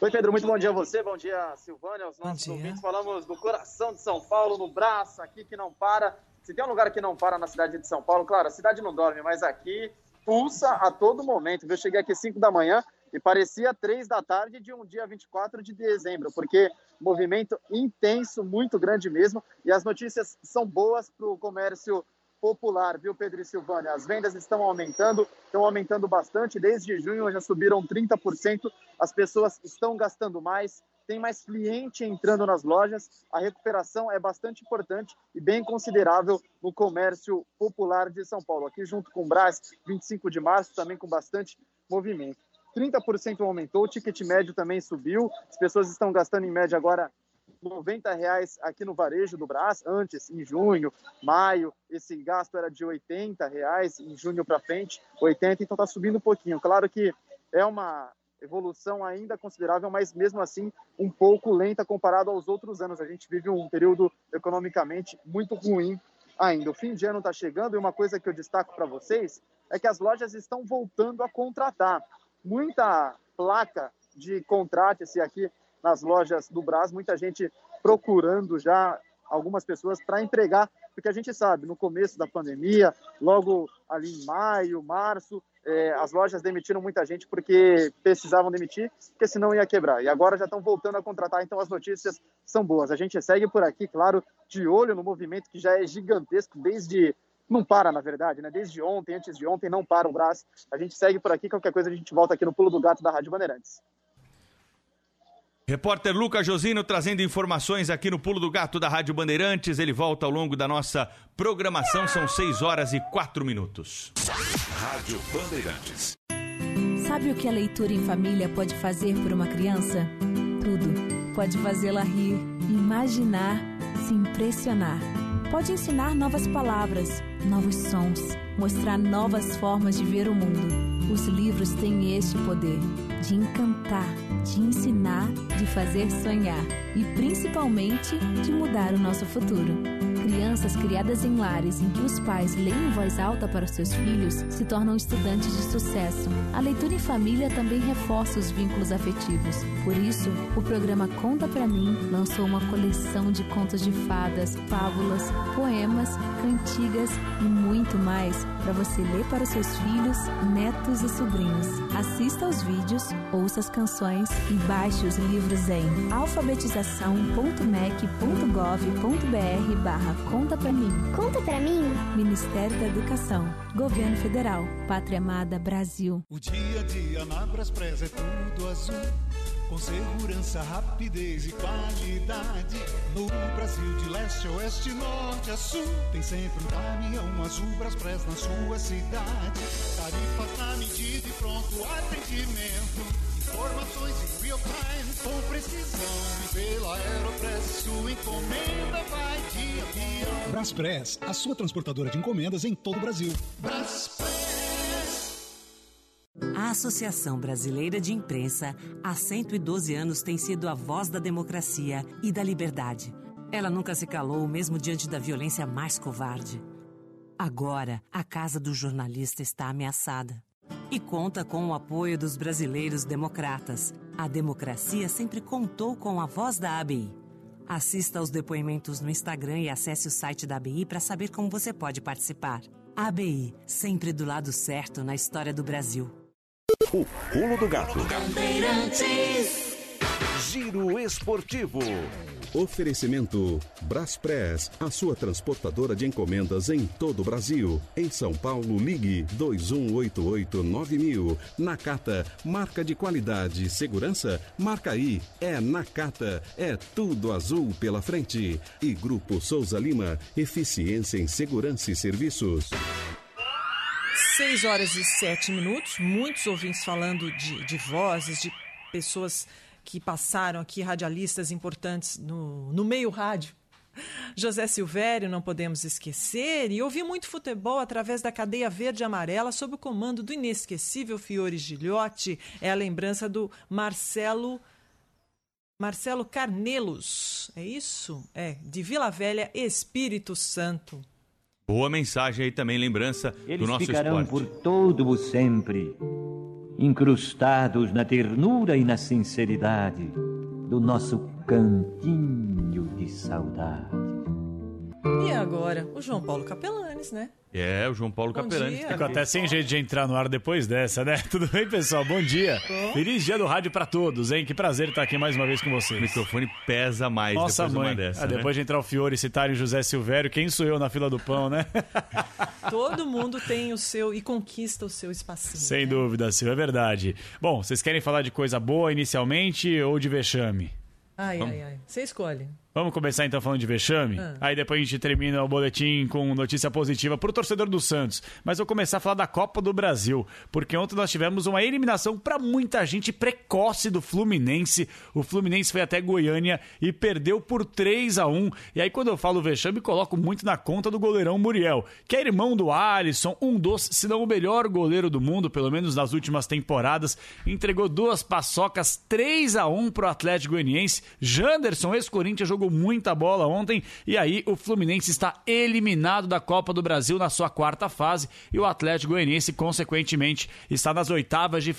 Oi, Pedro, muito bom dia a você, bom dia, Silvânia, aos nossos ouvintes. Falamos do coração de São Paulo, no braço aqui que não para. Se tem um lugar que não para na cidade de São Paulo, claro, a cidade não dorme, mas aqui pulsa a todo momento. Eu cheguei aqui 5 da manhã, E parecia três da tarde de um dia 24 de dezembro, porque movimento intenso, muito grande mesmo, e as notícias são boas para o comércio popular, viu, Pedro e Silvânia? As vendas estão aumentando, estão aumentando bastante. Desde junho já subiram 30%. As pessoas estão gastando mais, tem mais cliente entrando nas lojas. A recuperação é bastante importante e bem considerável no comércio popular de São Paulo. Aqui junto com o Brás, 25 de março, também com bastante movimento. 30% aumentou, o ticket médio também subiu. As pessoas estão gastando em média agora 90 reais aqui no varejo do Brás, antes, em junho, maio, esse gasto era de 80 reais, em junho para frente, 80, então está subindo um pouquinho. Claro que é uma evolução ainda considerável, mas mesmo assim um pouco lenta comparado aos outros anos. A gente vive um período economicamente muito ruim ainda. O fim de ano está chegando e uma coisa que eu destaco para vocês é que as lojas estão voltando a contratar. Muita placa de contrate-se aqui nas lojas do Brás, muita gente procurando já algumas pessoas para empregar, porque a gente sabe, no começo da pandemia, logo ali em maio, março, é, as lojas demitiram muita gente porque precisavam demitir, porque senão ia quebrar. E agora já estão voltando a contratar, então as notícias são boas. A gente segue por aqui, claro, de olho no movimento que já é gigantesco desde não para, na verdade, né? Desde ontem, antes de ontem, não para o braço. A gente segue por aqui, qualquer coisa a gente volta aqui no Pulo do Gato da Rádio Bandeirantes. Repórter Lucas Josino trazendo informações aqui no Pulo do Gato da Rádio Bandeirantes. Ele volta ao longo da nossa programação. São 6 horas e 4 minutos. Rádio Bandeirantes. Sabe o que a leitura em família pode fazer por uma criança? Tudo. Pode fazê-la rir, imaginar, se impressionar. Pode ensinar novas palavras, novos sons, mostrar novas formas de ver o mundo. Os livros têm este poder de encantar, de ensinar, de fazer sonhar e principalmente de mudar o nosso futuro. Crianças criadas em lares em que os pais leem em voz alta para os seus filhos se tornam estudantes de sucesso. A leitura em família também reforça os vínculos afetivos. Por isso, o programa Conta Pra Mim lançou uma coleção de contos de fadas, fábulas, poemas, cantigas e muito mais para você ler para os seus filhos, netos e sobrinhos. Assista aos vídeos, ouça as canções e baixe os livros em alfabetização.mec.gov.br barra Conta Pra Mim. Conta Pra Mim? Ministério da Educação. Governo Federal. Pátria Amada Brasil. O dia a dia na Braspress é tudo azul. Com segurança, rapidez e qualidade. No Brasil, de leste a oeste, norte a sul. Tem sempre um caminhão azul Braspress na sua cidade. Tarifas na medida e pronto atendimento. Informações em real time com precisão. E pela Aeropress, sua encomenda vai de avião. Braspress, a sua transportadora de encomendas em todo o Brasil. A Associação Brasileira de Imprensa, há 112 anos, tem sido a voz da democracia e da liberdade. Ela nunca se calou, mesmo diante da violência mais covarde. Agora, a casa do jornalista está ameaçada. E conta com o apoio dos brasileiros democratas. A democracia sempre contou com a voz da ABI. Assista aos depoimentos no Instagram e acesse o site da ABI para saber como você pode participar. ABI, sempre do lado certo na história do Brasil. O Pulo do Gato. Bandeirantes. Giro Esportivo. Oferecimento Braspress, a sua transportadora de encomendas em todo o Brasil. Em São Paulo, ligue 2188-9000. Nakata, marca de qualidade e segurança, marca aí. É Nakata, é tudo azul pela frente. E Grupo Souza Lima, eficiência em segurança e serviços. 6 horas e 7 minutos, muitos ouvintes falando de, de vozes, de pessoas que passaram aqui, radialistas importantes no, no meio rádio. José Silvério, não podemos esquecer, e ouvi muito futebol através da cadeia verde e amarela sob o comando do inesquecível Fiore Gilhote. É a lembrança do Marcelo Marcelo Carnelos. É isso? É, de Vila Velha, Espírito Santo. Boa mensagem aí também, lembrança Eles do nosso ficarão esporte. por todo o sempre, incrustados na ternura e na sinceridade do nosso cantinho de saudade. E agora, o João Paulo Capelanes, né? É, o João Paulo Bom Capelani. Ficou até sem jeito de entrar no ar depois dessa, né? (laughs) Tudo bem, pessoal? Bom dia. Feliz dia do rádio pra todos, hein? Que prazer estar aqui mais uma vez com vocês. O microfone pesa mais Nossa depois de mãe. uma dessa, Ah, né? depois de entrar o Fiore e citarem o José Silvério, quem sou eu na fila do pão, né? (laughs) Todo mundo tem o seu e conquista o seu espacinho. Sem dúvida, Silvio, é verdade. Bom, vocês querem falar de coisa boa inicialmente ou de vexame? Ai, Vamos. ai, ai. Você escolhe. Vamos começar então falando de vexame? Ah. Aí depois a gente termina o boletim com notícia positiva pro torcedor do Santos. Mas vou começar a falar da Copa do Brasil, porque ontem nós tivemos uma eliminação para muita gente precoce do Fluminense. O Fluminense foi até Goiânia e perdeu por 3 a 1 E aí quando eu falo vexame, coloco muito na conta do goleirão Muriel, que é irmão do Alisson, um dos, se não o melhor goleiro do mundo, pelo menos nas últimas temporadas. Entregou duas paçocas, 3 a 1 pro Atlético Goianiense. Janderson, ex-Corinthians, jogou muita bola ontem. E aí o Fluminense está eliminado da Copa do Brasil na sua quarta fase. E o Atlético Goianiense, consequentemente, está nas oitavas de,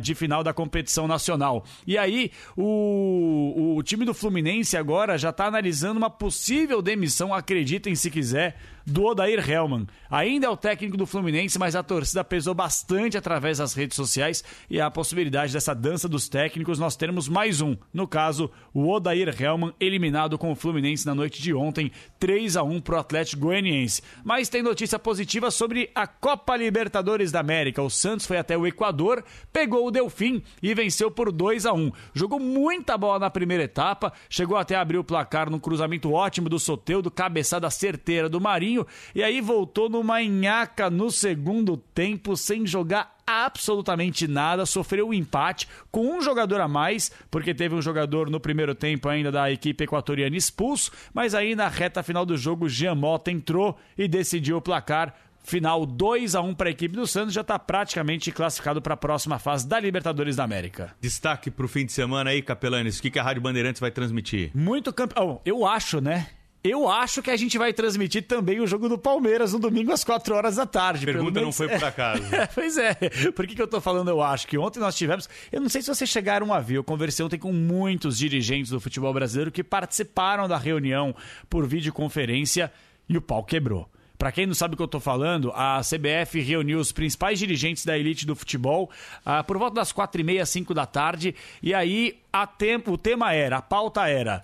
de final da competição nacional. E aí o, o time do Fluminense agora já está analisando uma possível demissão, acreditem se quiser, do Odair Hellman. Ainda é o técnico do Fluminense, mas a torcida pesou bastante através das redes sociais e a possibilidade dessa dança dos técnicos, nós teremos mais um. No caso, o Odair Hellman eliminado com o Fluminense na noite de ontem, 3 a 1 pro Atlético Goianiense. Mas tem notícia positiva sobre a Copa Libertadores da América. O Santos foi até o Equador, pegou o Delfim e venceu por 2 a 1. Jogou muita bola na primeira etapa, chegou até a abrir o placar num cruzamento ótimo do Soteudo, cabeçada certeira do Marinho, e aí voltou numa nhaca no segundo tempo sem jogar absolutamente nada, sofreu um empate com um jogador a mais, porque teve um jogador no primeiro tempo ainda da equipe equatoriana expulso, mas aí na reta final do jogo, Jean Mota entrou e decidiu o placar. Final 2 a 1 para a equipe do Santos, já está praticamente classificado para a próxima fase da Libertadores da América. Destaque pro fim de semana aí, Capelanes. O que, que a Rádio Bandeirantes vai transmitir? Muito campeão. eu acho, né? Eu acho que a gente vai transmitir também o jogo do Palmeiras no domingo às 4 horas da tarde. Pergunta não menos- foi por acaso. (laughs) É, pois é. Por que, que eu tô falando eu acho? Que ontem nós tivemos. Eu não sei se vocês chegaram a ver. Eu conversei ontem com muitos dirigentes do futebol brasileiro que participaram da reunião por videoconferência e o pau quebrou. Pra quem não sabe o que eu tô falando, a CBF reuniu os principais dirigentes da elite do futebol ah, por volta das quatro e meia, cinco da tarde. E aí a tempo, o tema era, a pauta era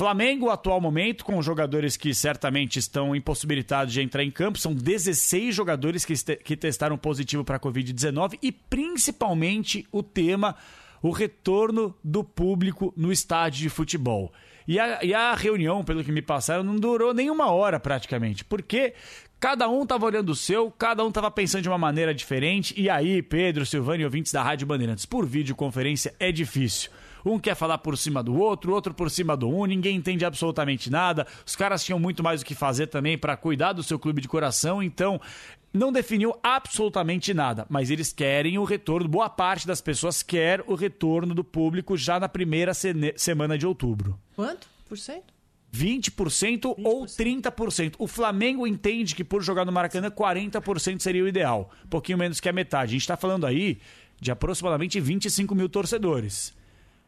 Flamengo, atual momento, com jogadores que certamente estão impossibilitados de entrar em campo. São 16 jogadores que, que testaram positivo para a Covid-19 e principalmente o tema, o retorno do público no estádio de futebol. E a, e a reunião, pelo que me passaram, não durou nem uma hora praticamente, porque cada um estava olhando o seu, cada um estava pensando de uma maneira diferente. E aí, Pedro, Silvano e ouvintes da Rádio Bandeirantes, por videoconferência é difícil. Um quer falar por cima do outro, outro por cima do um, ninguém entende absolutamente nada. Os caras tinham muito mais o que fazer também para cuidar do seu clube de coração, então não definiu absolutamente nada, mas eles querem o retorno, boa parte das pessoas quer o retorno do público já na primeira semana de outubro. Quanto por cento? 20%, ou 30%. O Flamengo entende que por jogar no Maracanã, 40% seria o ideal. Um pouquinho menos que a metade. A gente está falando aí de aproximadamente 25 mil torcedores.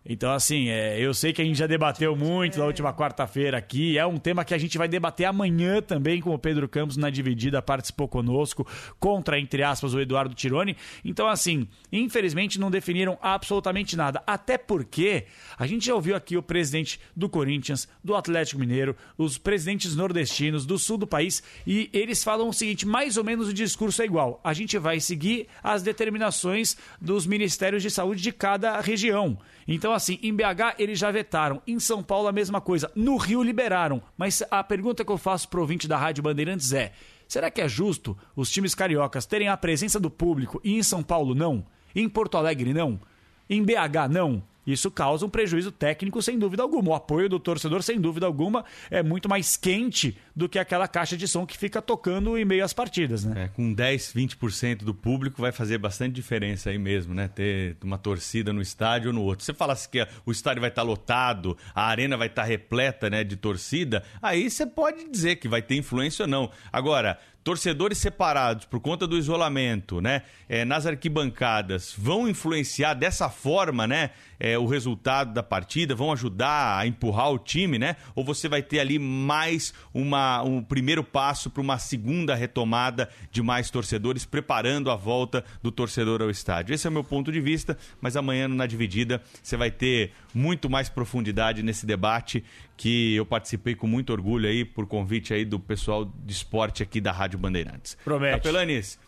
Então, assim, é, eu sei que a gente já debateu muito na última quarta-feira aqui. É um tema que a gente vai debater amanhã também com o Pedro Campos na dividida, participou conosco, contra, entre aspas, o Eduardo Tironi. Então, assim, infelizmente não definiram absolutamente nada. Até porque a gente já ouviu aqui o presidente do Corinthians, do Atlético Mineiro, os presidentes nordestinos do sul do país, e eles falam o seguinte: mais ou menos o discurso é igual. A gente vai seguir as determinações dos ministérios de saúde de cada região. Então, assim, em BH eles já vetaram, em São Paulo a mesma coisa, no Rio liberaram. Mas a pergunta que eu faço pro ouvinte da Rádio Bandeirantes é: será que é justo os times cariocas terem a presença do público e em São Paulo não? Em Porto Alegre não? Em BH não? Isso causa um prejuízo técnico, sem dúvida alguma. O apoio do torcedor, sem dúvida alguma, é muito mais quente do que aquela caixa de som que fica tocando em meio às partidas, né? É, com 10, 20% do público vai fazer bastante diferença aí mesmo, né? Ter uma torcida no estádio ou no outro. Você falasse que o estádio vai estar lotado, a arena vai estar repleta né, de torcida, aí você pode dizer que vai ter influência ou não. Agora, torcedores separados por conta do isolamento, né, é, nas arquibancadas, vão influenciar dessa forma, né, é, o resultado da partida, vão ajudar a empurrar o time, né? Ou você vai ter ali mais uma, um primeiro passo para uma segunda retomada de mais torcedores, preparando a volta do torcedor ao estádio. Esse é o meu ponto de vista, mas amanhã na dividida você vai ter muito mais profundidade nesse debate que eu participei com muito orgulho aí por convite aí do pessoal de esporte aqui da Rádio Bandeirantes. Promete. Capelanes,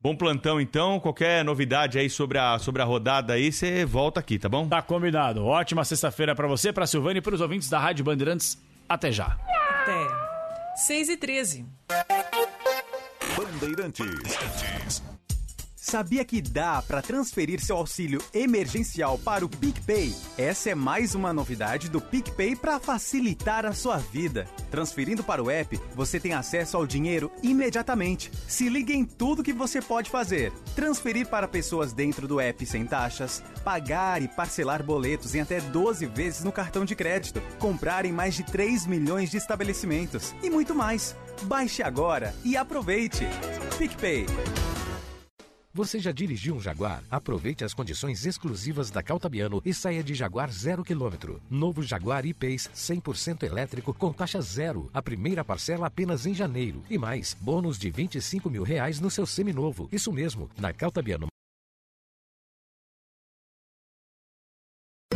bom plantão então. Qualquer novidade aí sobre a, sobre a rodada aí, você volta aqui, tá bom? Tá combinado. Ótima sexta-feira para você, para Silvânia e para os ouvintes da Rádio Bandeirantes. Até já. Até. 6 e 13. Bandeirantes. Sabia que dá para transferir seu auxílio emergencial para o PicPay? Essa é mais uma novidade do PicPay para facilitar a sua vida. Transferindo para o app, você tem acesso ao dinheiro imediatamente. Se liga em tudo que você pode fazer: transferir para pessoas dentro do app sem taxas, pagar e parcelar boletos em até 12 vezes no cartão de crédito, comprar em mais de 3 milhões de estabelecimentos e muito mais. Baixe agora e aproveite. PicPay. Você já dirigiu um Jaguar? Aproveite as condições exclusivas da Caltabiano e saia de Jaguar zero quilômetro. Novo Jaguar E-Pace 100% elétrico com taxa zero. A primeira parcela apenas em janeiro. E mais, bônus de 25 mil reais no seu seminovo. Isso mesmo, na Caltabiano.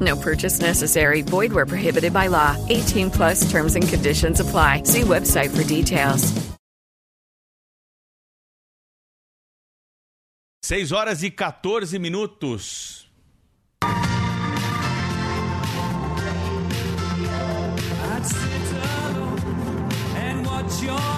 No purchase necessary. Void where prohibited by law. 18 plus terms and conditions apply. See website for details. 6 horas e 14 minutos. I'd sit alone and watch your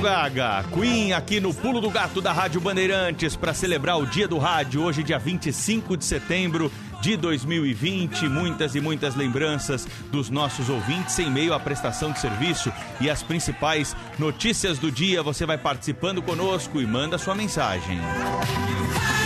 Gaga, Queen aqui no Pulo do Gato da Rádio Bandeirantes para celebrar o Dia do Rádio, hoje dia 25 de setembro de 2020. Muitas e muitas lembranças dos nossos ouvintes em meio à prestação de serviço e as principais notícias do dia. Você vai participando conosco e manda sua mensagem. All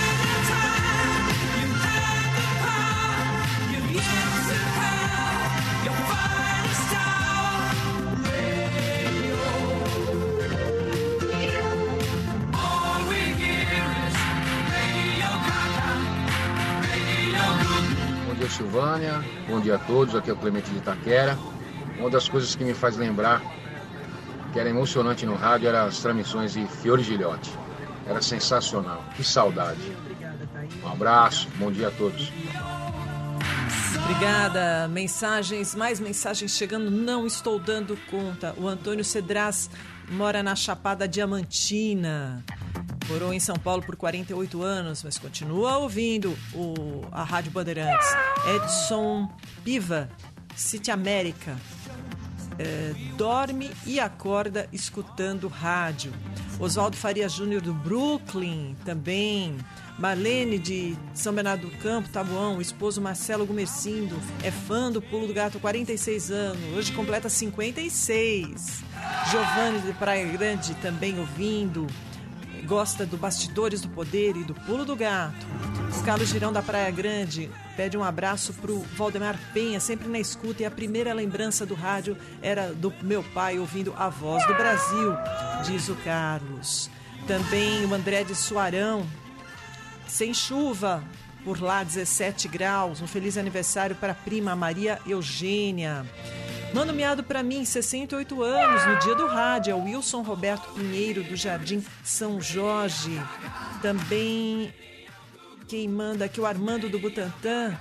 Silvânia. Bom dia a todos. Aqui é o Clemente de Itaquera. Uma das coisas que me faz lembrar que era emocionante no rádio eram as transmissões de Fiore Gilhote. Era sensacional. Que saudade. Um abraço. Bom dia a todos. Obrigada. Mensagens, mais mensagens chegando. Não estou dando conta. O Antônio Cedras mora na Chapada Diamantina. Morou em São Paulo por 48 anos, mas continua ouvindo o, a Rádio Bandeirantes. Edson Piva, City América. É, dorme e acorda escutando rádio. Oswaldo Faria Júnior do Brooklyn também. Marlene de São Bernardo do Campo, Tabuão, o esposo Marcelo Gumercindo, é fã do Pulo do Gato, 46 anos, hoje completa 56. Giovanni de Praia Grande também ouvindo. Gosta do Bastidores do Poder e do Pulo do Gato. Os Carlos Girão da Praia Grande pede um abraço pro Valdemar Penha, sempre na escuta. E a primeira lembrança do rádio era do meu pai ouvindo a voz do Brasil, diz o Carlos. Também o André de Suarão, sem chuva, por lá 17 graus. Um feliz aniversário para a prima Maria Eugênia. Um miado para mim, 68 anos, no dia do rádio, é o Wilson Roberto Pinheiro, do Jardim São Jorge. Também quem manda aqui, o Armando do Butantã,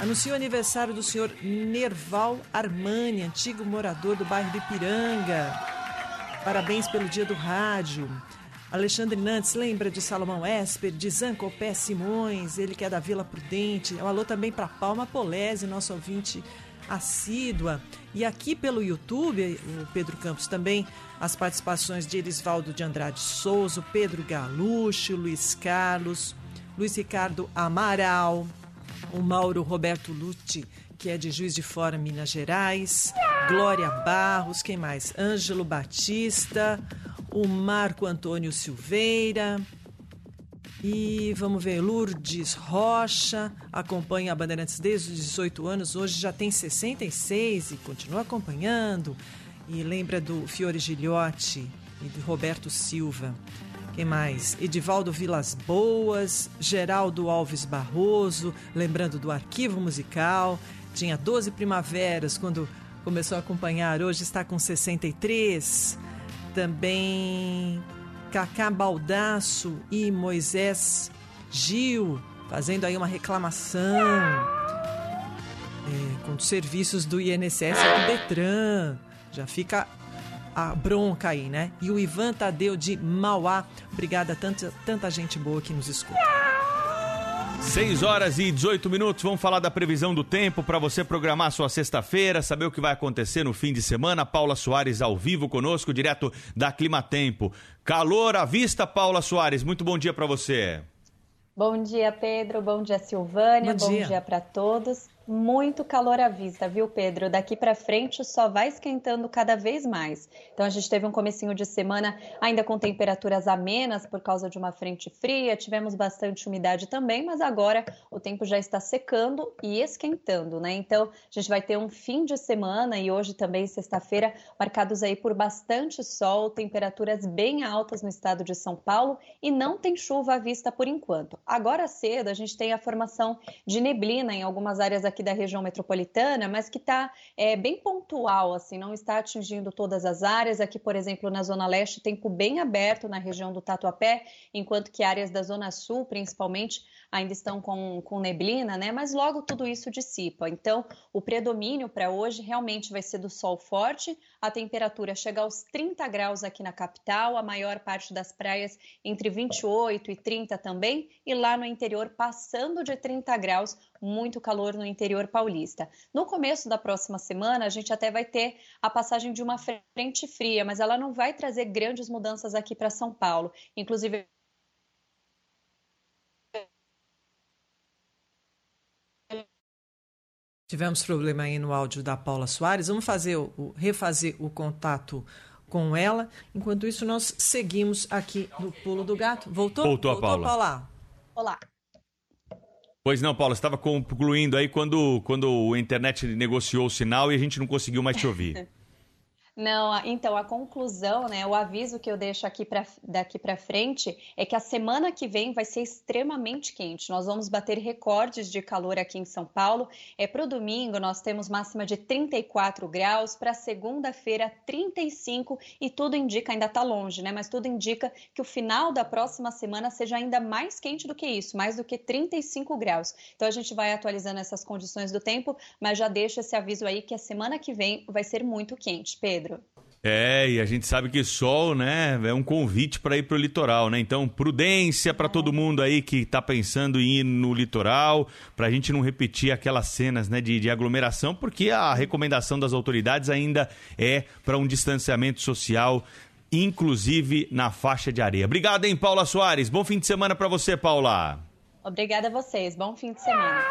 anuncia o aniversário do senhor Nerval Armani, antigo morador do bairro de Ipiranga. Parabéns pelo dia do rádio. Alexandre Nantes lembra de Salomão Esper, de Zancopé Simões, ele que é da Vila Prudente. Um alô também para Palma Polese, nosso ouvinte assídua. E aqui pelo YouTube, o Pedro Campos também, as participações de Elisvaldo de Andrade Souza, Pedro Galucho, Luiz Carlos, Luiz Ricardo Amaral, o Mauro Roberto Lutti, que é de Juiz de Fora, Minas Gerais, Glória Barros, quem mais? Ângelo Batista, o Marco Antônio Silveira, e vamos ver, Lourdes Rocha acompanha a Bandeirantes desde os 18 anos, hoje já tem 66 e continua acompanhando. E lembra do Fiore Gilhote e do Roberto Silva. Quem mais? Edivaldo Vilas Boas, Geraldo Alves Barroso, lembrando do arquivo musical. Tinha 12 primaveras quando começou a acompanhar, hoje está com 63. Também Cacá Baldaço e Moisés Gil fazendo aí uma reclamação é, com os serviços do INSS e do Detran. Já fica a bronca aí, né? E o Ivan Tadeu de Mauá. Obrigada tanta, tanta gente boa que nos escuta. 6 horas e 18 minutos. Vamos falar da previsão do tempo para você programar sua sexta-feira, saber o que vai acontecer no fim de semana. Paula Soares ao vivo conosco, direto da Clima Tempo. Calor à vista, Paula Soares. Muito bom dia para você. Bom dia, Pedro. Bom dia, Silvânia. Bom Bom dia. dia, para todos. Muito calor à vista, viu, Pedro? Daqui para frente só vai esquentando cada vez mais. Então a gente teve um comecinho de semana ainda com temperaturas amenas por causa de uma frente fria, tivemos bastante umidade também, mas agora o tempo já está secando e esquentando, né? Então a gente vai ter um fim de semana e hoje também sexta-feira marcados aí por bastante sol, temperaturas bem altas no estado de São Paulo e não tem chuva à vista por enquanto. Agora cedo a gente tem a formação de neblina em algumas áreas aqui da região metropolitana, mas que está é, bem pontual, assim, não está atingindo todas as áreas. Aqui, por exemplo, na Zona Leste, tempo bem aberto na região do Tatuapé, enquanto que áreas da Zona Sul, principalmente, ainda estão com, com neblina, né? Mas logo tudo isso dissipa. Então, o predomínio para hoje realmente vai ser do sol forte, a temperatura chega aos 30 graus aqui na capital, a maior parte das praias entre 28 e 30 também, e lá no interior passando de 30 graus, muito calor no interior paulista. No começo da próxima semana, a gente até vai ter a passagem de uma frente fria, mas ela não vai trazer grandes mudanças aqui para São Paulo. Inclusive, Tivemos problema aí no áudio da Paula Soares. Vamos fazer o, refazer o contato com ela. Enquanto isso, nós seguimos aqui no Pulo do Gato. Voltou? Voltou a Paula. Paula. Olá. Pois não, Paula, estava concluindo aí quando, quando a internet negociou o sinal e a gente não conseguiu mais te ouvir. (laughs) Não, então a conclusão, né, o aviso que eu deixo aqui pra, daqui para frente é que a semana que vem vai ser extremamente quente. Nós vamos bater recordes de calor aqui em São Paulo. É para o domingo nós temos máxima de 34 graus, para segunda-feira 35 e tudo indica ainda está longe, né? Mas tudo indica que o final da próxima semana seja ainda mais quente do que isso, mais do que 35 graus. Então a gente vai atualizando essas condições do tempo, mas já deixo esse aviso aí que a semana que vem vai ser muito quente, Pedro. É, e a gente sabe que sol, né, é um convite para ir pro litoral, né? Então, prudência para todo mundo aí que tá pensando em ir no litoral, pra gente não repetir aquelas cenas, né, de, de aglomeração, porque a recomendação das autoridades ainda é para um distanciamento social, inclusive na faixa de areia. Obrigado, hein, Paula Soares. Bom fim de semana para você, Paula. Obrigada a vocês. Bom fim de semana.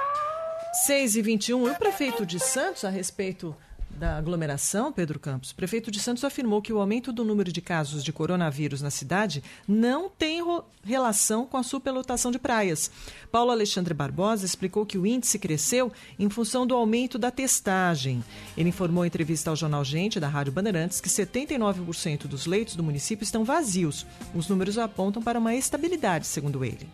6 e 21 e o prefeito de Santos, a respeito da aglomeração, Pedro Campos, o prefeito de Santos afirmou que o aumento do número de casos de coronavírus na cidade não tem relação com a superlotação de praias. Paulo Alexandre Barbosa explicou que o índice cresceu em função do aumento da testagem. Ele informou em entrevista ao jornal Gente, da Rádio Bandeirantes, que 79% dos leitos do município estão vazios. Os números apontam para uma estabilidade, segundo ele.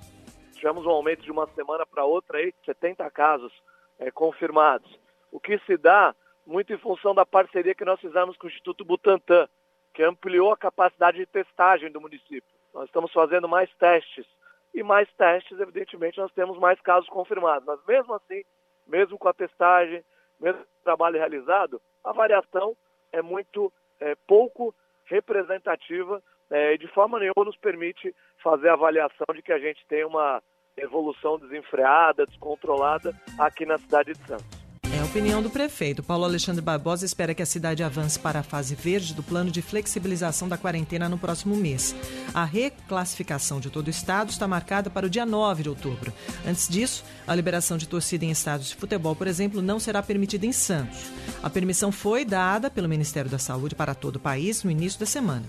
Tivemos um aumento de uma semana para outra aí, 70 casos é, confirmados. O que se dá muito em função da parceria que nós fizemos com o Instituto Butantan, que ampliou a capacidade de testagem do município. Nós estamos fazendo mais testes. E mais testes, evidentemente, nós temos mais casos confirmados. Mas mesmo assim, mesmo com a testagem, mesmo com o trabalho realizado, a variação é muito é, pouco representativa é, e de forma nenhuma nos permite fazer a avaliação de que a gente tem uma evolução desenfreada, descontrolada aqui na cidade de Santos. Opinião do prefeito. Paulo Alexandre Barbosa espera que a cidade avance para a fase verde do plano de flexibilização da quarentena no próximo mês. A reclassificação de todo o estado está marcada para o dia 9 de outubro. Antes disso, a liberação de torcida em estádios de futebol, por exemplo, não será permitida em Santos. A permissão foi dada pelo Ministério da Saúde para todo o país no início da semana.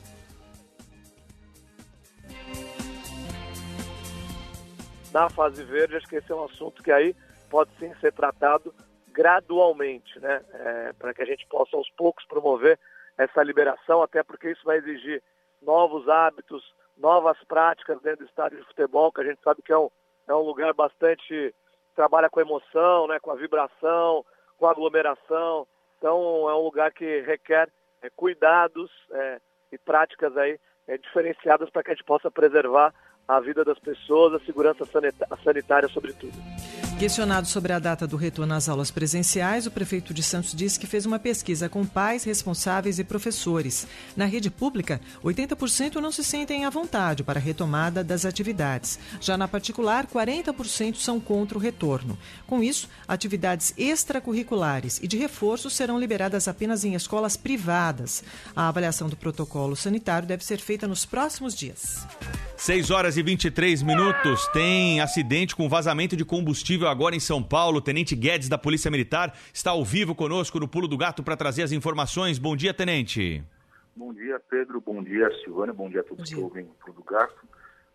Na fase verde, acho que esse é um assunto que aí pode sim ser tratado gradualmente, né? É, para que a gente possa aos poucos promover essa liberação, até porque isso vai exigir novos hábitos, novas práticas dentro do estádio de futebol, que a gente sabe que é um, é um lugar bastante trabalha com emoção, né? Com a vibração, com a aglomeração. Então é um lugar que requer é, cuidados é, e práticas aí é, diferenciadas para que a gente possa preservar a vida das pessoas, a segurança sanitária, sobretudo. Questionado sobre a data do retorno às aulas presenciais, o prefeito de Santos disse que fez uma pesquisa com pais, responsáveis e professores. Na rede pública, 80% não se sentem à vontade para a retomada das atividades. Já na particular, 40% são contra o retorno. Com isso, atividades extracurriculares e de reforço serão liberadas apenas em escolas privadas. A avaliação do protocolo sanitário deve ser feita nos próximos dias. 6 horas e 23 minutos. Tem acidente com vazamento de combustível agora em São Paulo. O Tenente Guedes da Polícia Militar está ao vivo conosco no Pulo do Gato para trazer as informações. Bom dia, Tenente. Bom dia, Pedro. Bom dia, Silvana. Bom dia a todos que ouvem o Pulo do Gato.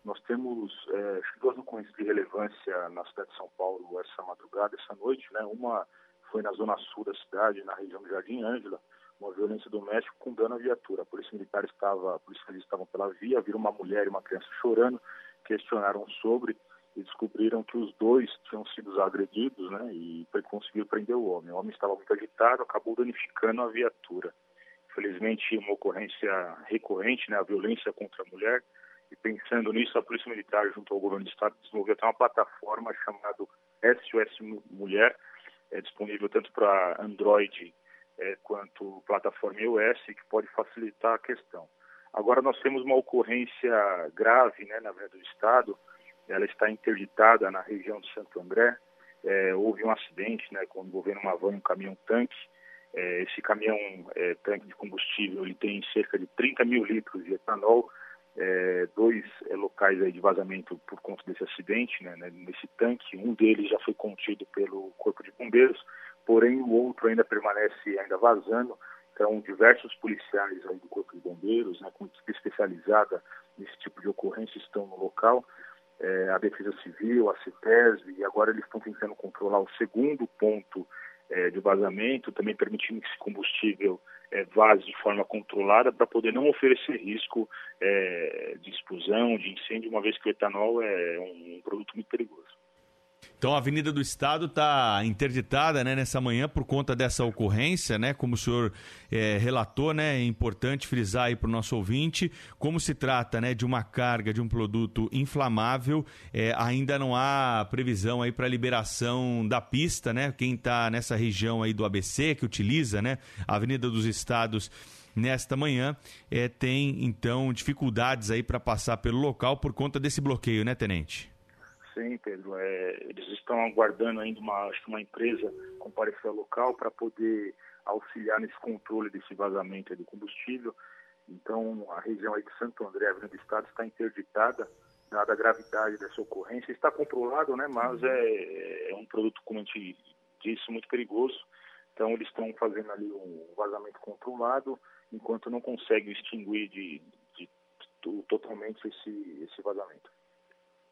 Nós temos é, duas ocorrências de relevância na cidade de São Paulo essa madrugada, essa noite. Né? Uma foi na zona sul da cidade, na região do Jardim Ângela uma violência doméstica com dano à viatura. A polícia militar estava, policiais estavam pela via, viram uma mulher e uma criança chorando, questionaram sobre e descobriram que os dois tinham sido agredidos, né? E conseguiram prender o homem. O homem estava muito agitado, acabou danificando a viatura. Infelizmente, uma ocorrência recorrente, né? A violência contra a mulher. E pensando nisso, a Polícia Militar, junto ao Governo do Estado, desenvolveu até uma plataforma chamada SOS Mulher, é disponível tanto para Android é, quanto plataforma iOS, que pode facilitar a questão. Agora nós temos uma ocorrência grave, né, na verdade, do Estado, ela está interditada na região de Santo André, é, houve um acidente, né, envolvendo uma van e um caminhão-tanque, é, esse caminhão é, de combustível ele tem cerca de 30 mil litros de etanol, é, dois é, locais aí de vazamento por conta desse acidente, né, né, nesse tanque, um deles já foi contido pelo Corpo de Bombeiros, porém o outro ainda permanece ainda vazando. Então, diversos policiais aí do Corpo de Bombeiros, né, com equipe especializada nesse tipo de ocorrência, estão no local. É, a Defesa Civil, a CETESB, e agora eles estão tentando controlar o segundo ponto é, de vazamento, também permitindo que esse combustível é, vaze de forma controlada para poder não oferecer risco é, de explosão, de incêndio, uma vez que o etanol é um produto muito perigoso. Então a Avenida do Estado está interditada né, nessa manhã por conta dessa ocorrência, né? Como o senhor é, relatou, né? É importante frisar aí para o nosso ouvinte, como se trata né, de uma carga de um produto inflamável, é, ainda não há previsão aí para liberação da pista, né? Quem está nessa região aí do ABC, que utiliza né, a Avenida dos Estados nesta manhã, é, tem então dificuldades aí para passar pelo local por conta desse bloqueio, né, Tenente? Sim, Pedro. É, eles estão aguardando ainda uma, acho que uma empresa comparecer ao local para poder auxiliar nesse controle desse vazamento de combustível. Então, a região aí de Santo André, Avenida do Estado, está interditada, dada a gravidade dessa ocorrência. Está controlado, né, mas é, é um produto, como a gente disse, muito perigoso. Então eles estão fazendo ali um vazamento controlado, enquanto não conseguem extinguir de, de, de totalmente esse, esse vazamento.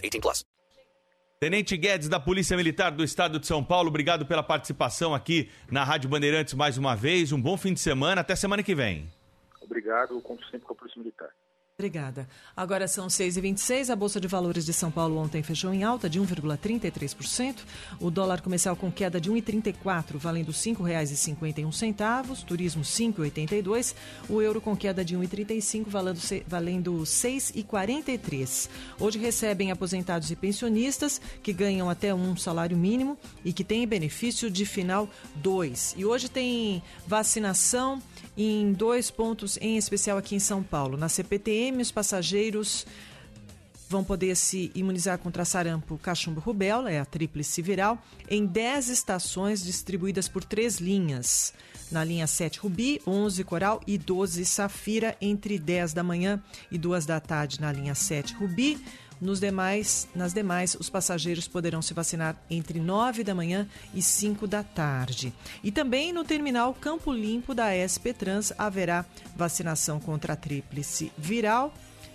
18 plus. Tenente Guedes, da Polícia Militar do Estado de São Paulo, obrigado pela participação aqui na Rádio Bandeirantes mais uma vez. Um bom fim de semana. Até semana que vem. Obrigado, eu conto sempre com a Polícia Militar. Obrigada. Agora são 6h26. A Bolsa de Valores de São Paulo ontem fechou em alta de 1,33%. O dólar comercial com queda de 1,34, valendo R$ 5,51. Turismo 5,82. O euro com queda de 1,35, valendo, valendo R$ 6,43. Hoje recebem aposentados e pensionistas que ganham até um salário mínimo e que têm benefício de final 2. E hoje tem vacinação em dois pontos, em especial aqui em São Paulo. Na CPTM, os passageiros vão poder se imunizar contra sarampo, cachumbo, rubéola, é a tríplice viral, em 10 estações distribuídas por três linhas. Na linha 7 Rubi, 11 Coral e 12 Safira, entre 10 da manhã e 2 da tarde na linha 7 Rubi. Nos demais, nas demais, os passageiros poderão se vacinar entre 9 da manhã e 5 da tarde. E também no terminal Campo Limpo da SP Trans haverá vacinação contra a tríplice viral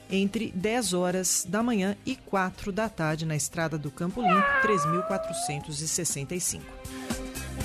entre 10 horas da manhã e 4 da tarde na estrada do Campo Limpo 3465.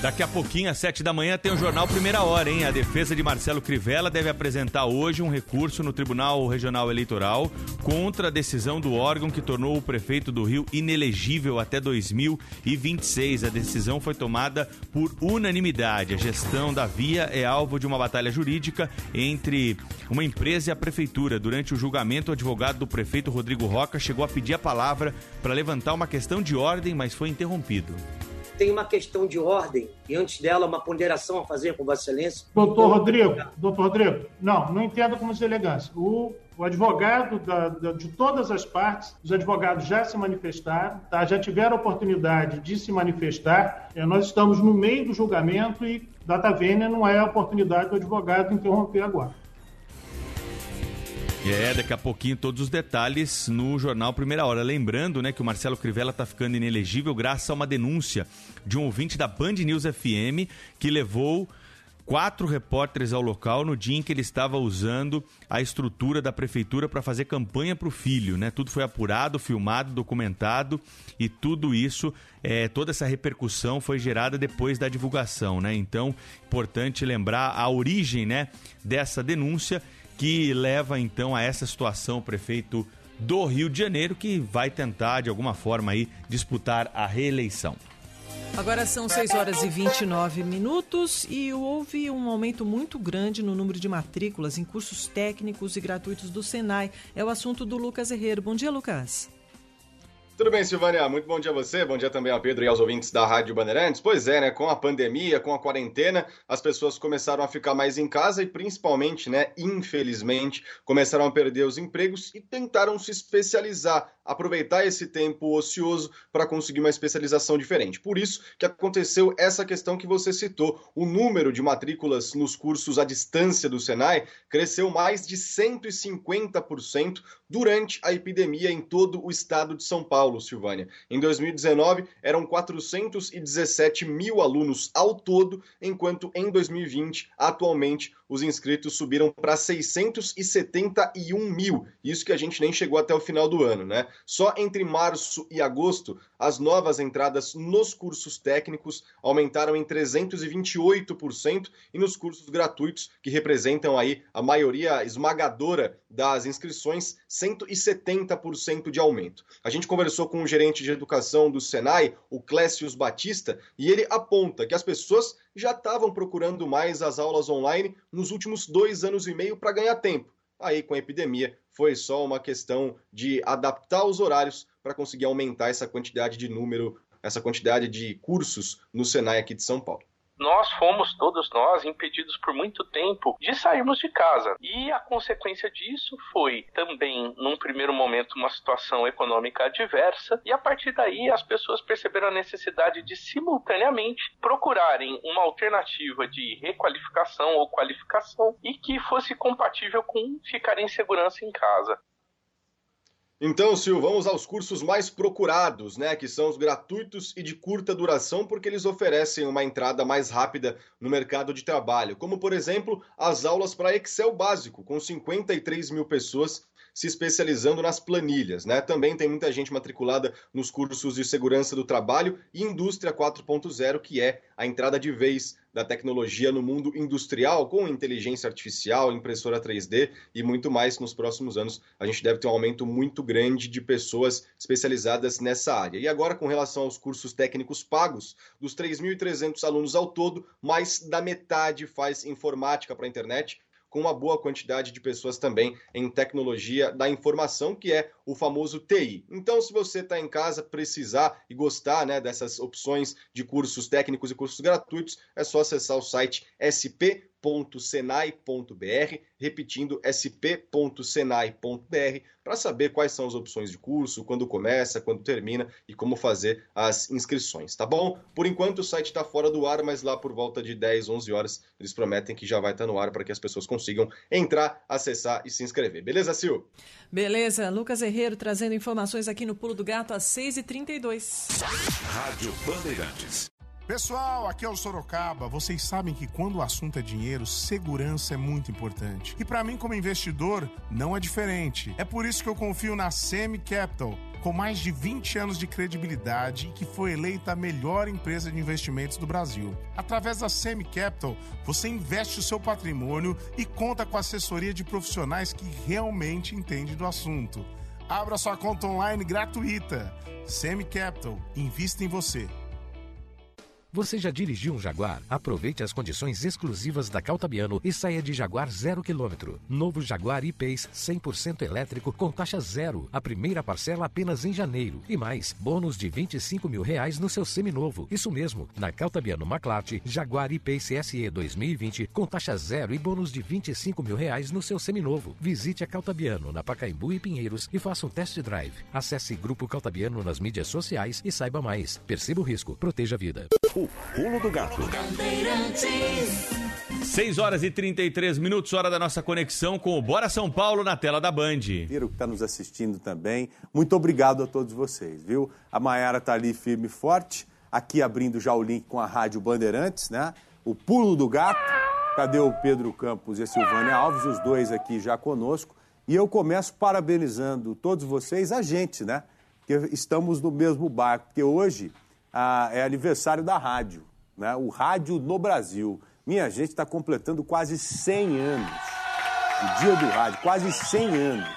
Daqui a pouquinho, às 7 da manhã, tem o Jornal Primeira Hora, hein? A defesa de Marcelo Crivella deve apresentar hoje um recurso no Tribunal Regional Eleitoral contra a decisão do órgão que tornou o prefeito do Rio inelegível até 2026. A decisão foi tomada por unanimidade. A gestão da via é alvo de uma batalha jurídica entre uma empresa e a prefeitura. Durante o julgamento, o advogado do prefeito Rodrigo Roca chegou a pedir a palavra para levantar uma questão de ordem, mas foi interrompido tem uma questão de ordem e antes dela uma ponderação a fazer com Vossa Excelência. Doutor Rodrigo, doutor Rodrigo, não, não entenda como deselegância. O, o advogado da, da, de todas as partes, os advogados já se manifestaram, tá? já tiveram a oportunidade de se manifestar. É, nós estamos no meio do julgamento e data vênia não é a oportunidade do advogado interromper agora. É, daqui a pouquinho todos os detalhes no jornal Primeira Hora. Lembrando, né, que o Marcelo Crivella está ficando inelegível graças a uma denúncia de um ouvinte da Band News FM que levou quatro repórteres ao local no dia em que ele estava usando a estrutura da prefeitura para fazer campanha para o filho, né? Tudo foi apurado, filmado, documentado e tudo isso, é, toda essa repercussão foi gerada depois da divulgação, né? Então, importante lembrar a origem, né, dessa denúncia que leva então a essa situação o prefeito do Rio de Janeiro, que vai tentar de alguma forma aí disputar a reeleição. Agora são 6 horas e 29 minutos e houve um aumento muito grande no número de matrículas em cursos técnicos e gratuitos do Senai. É o assunto do Lucas Herrero. Bom dia, Lucas. Tudo bem, Silvânia? Muito bom dia a você, bom dia também ao Pedro e aos ouvintes da Rádio Bandeirantes. Pois é, né? Com a pandemia, com a quarentena, as pessoas começaram a ficar mais em casa e, principalmente, né, infelizmente, começaram a perder os empregos e tentaram se especializar, aproveitar esse tempo ocioso para conseguir uma especialização diferente. Por isso que aconteceu essa questão que você citou. O número de matrículas nos cursos à distância do Senai cresceu mais de 150% durante a epidemia em todo o estado de São Paulo. Silvânia. Em 2019, eram 417 mil alunos ao todo, enquanto em 2020, atualmente, os inscritos subiram para 671 mil. Isso que a gente nem chegou até o final do ano, né? Só entre março e agosto, as novas entradas nos cursos técnicos aumentaram em 328% e nos cursos gratuitos, que representam aí a maioria esmagadora das inscrições, 170% de aumento. A gente conversou com o gerente de educação do Senai, o Clécius Batista, e ele aponta que as pessoas já estavam procurando mais as aulas online nos últimos dois anos e meio para ganhar tempo. Aí, com a epidemia, foi só uma questão de adaptar os horários para conseguir aumentar essa quantidade de número, essa quantidade de cursos no Senai aqui de São Paulo. Nós fomos, todos nós, impedidos por muito tempo de sairmos de casa. E a consequência disso foi também, num primeiro momento, uma situação econômica adversa, e a partir daí as pessoas perceberam a necessidade de simultaneamente procurarem uma alternativa de requalificação ou qualificação e que fosse compatível com ficar em segurança em casa. Então, Sil, vamos aos cursos mais procurados, né? Que são os gratuitos e de curta duração, porque eles oferecem uma entrada mais rápida no mercado de trabalho. Como, por exemplo, as aulas para Excel básico, com 53 mil pessoas se especializando nas planilhas, né? Também tem muita gente matriculada nos cursos de segurança do trabalho e indústria 4.0, que é a entrada de vez da tecnologia no mundo industrial, com inteligência artificial, impressora 3D e muito mais nos próximos anos. A gente deve ter um aumento muito grande de pessoas especializadas nessa área. E agora, com relação aos cursos técnicos pagos, dos 3.300 alunos ao todo, mais da metade faz informática para a internet com uma boa quantidade de pessoas também em tecnologia da informação, que é o famoso TI. Então, se você está em casa, precisar e gostar né, dessas opções de cursos técnicos e cursos gratuitos, é só acessar o site sp sp.senai.br, repetindo sp.senai.br, para saber quais são as opções de curso, quando começa, quando termina e como fazer as inscrições, tá bom? Por enquanto o site está fora do ar, mas lá por volta de 10, 11 horas eles prometem que já vai estar no ar para que as pessoas consigam entrar, acessar e se inscrever. Beleza, Sil? Beleza, Lucas Herreiro trazendo informações aqui no Pulo do Gato às 6h32. Rádio Bandeirantes. Pessoal, aqui é o Sorocaba. Vocês sabem que quando o assunto é dinheiro, segurança é muito importante. E para mim, como investidor, não é diferente. É por isso que eu confio na Semi Capital. Com mais de 20 anos de credibilidade e que foi eleita a melhor empresa de investimentos do Brasil. Através da Semi Capital, você investe o seu patrimônio e conta com assessoria de profissionais que realmente entendem do assunto. Abra sua conta online gratuita. Semi Capital, invista em você. Você já dirigiu um Jaguar? Aproveite as condições exclusivas da Caltabiano e saia de Jaguar zero quilômetro. Novo Jaguar I-Pace 100% elétrico com taxa zero. A primeira parcela apenas em janeiro. E mais, bônus de 25 mil reais no seu seminovo. Isso mesmo, na Caltabiano Maclate, Jaguar I-Pace SE 2020 com taxa zero e bônus de 25 mil reais no seu seminovo. Visite a Caltabiano na Pacaembu e Pinheiros e faça um test drive. Acesse Grupo Caltabiano nas mídias sociais e saiba mais. Perceba o risco, proteja a vida. O pulo do gato. 6 horas e 33 minutos, hora da nossa conexão com o Bora São Paulo na tela da Band. que está nos assistindo também. Muito obrigado a todos vocês, viu? A Maiara está ali firme e forte, aqui abrindo já o link com a Rádio Bandeirantes, né? O Pulo do Gato. Cadê o Pedro Campos e a Silvânia Alves, os dois aqui já conosco. E eu começo parabenizando todos vocês, a gente, né? Que estamos no mesmo barco, porque hoje ah, é aniversário da rádio, né? O rádio no Brasil. Minha gente está completando quase 100 anos. O dia do rádio, quase 100 anos.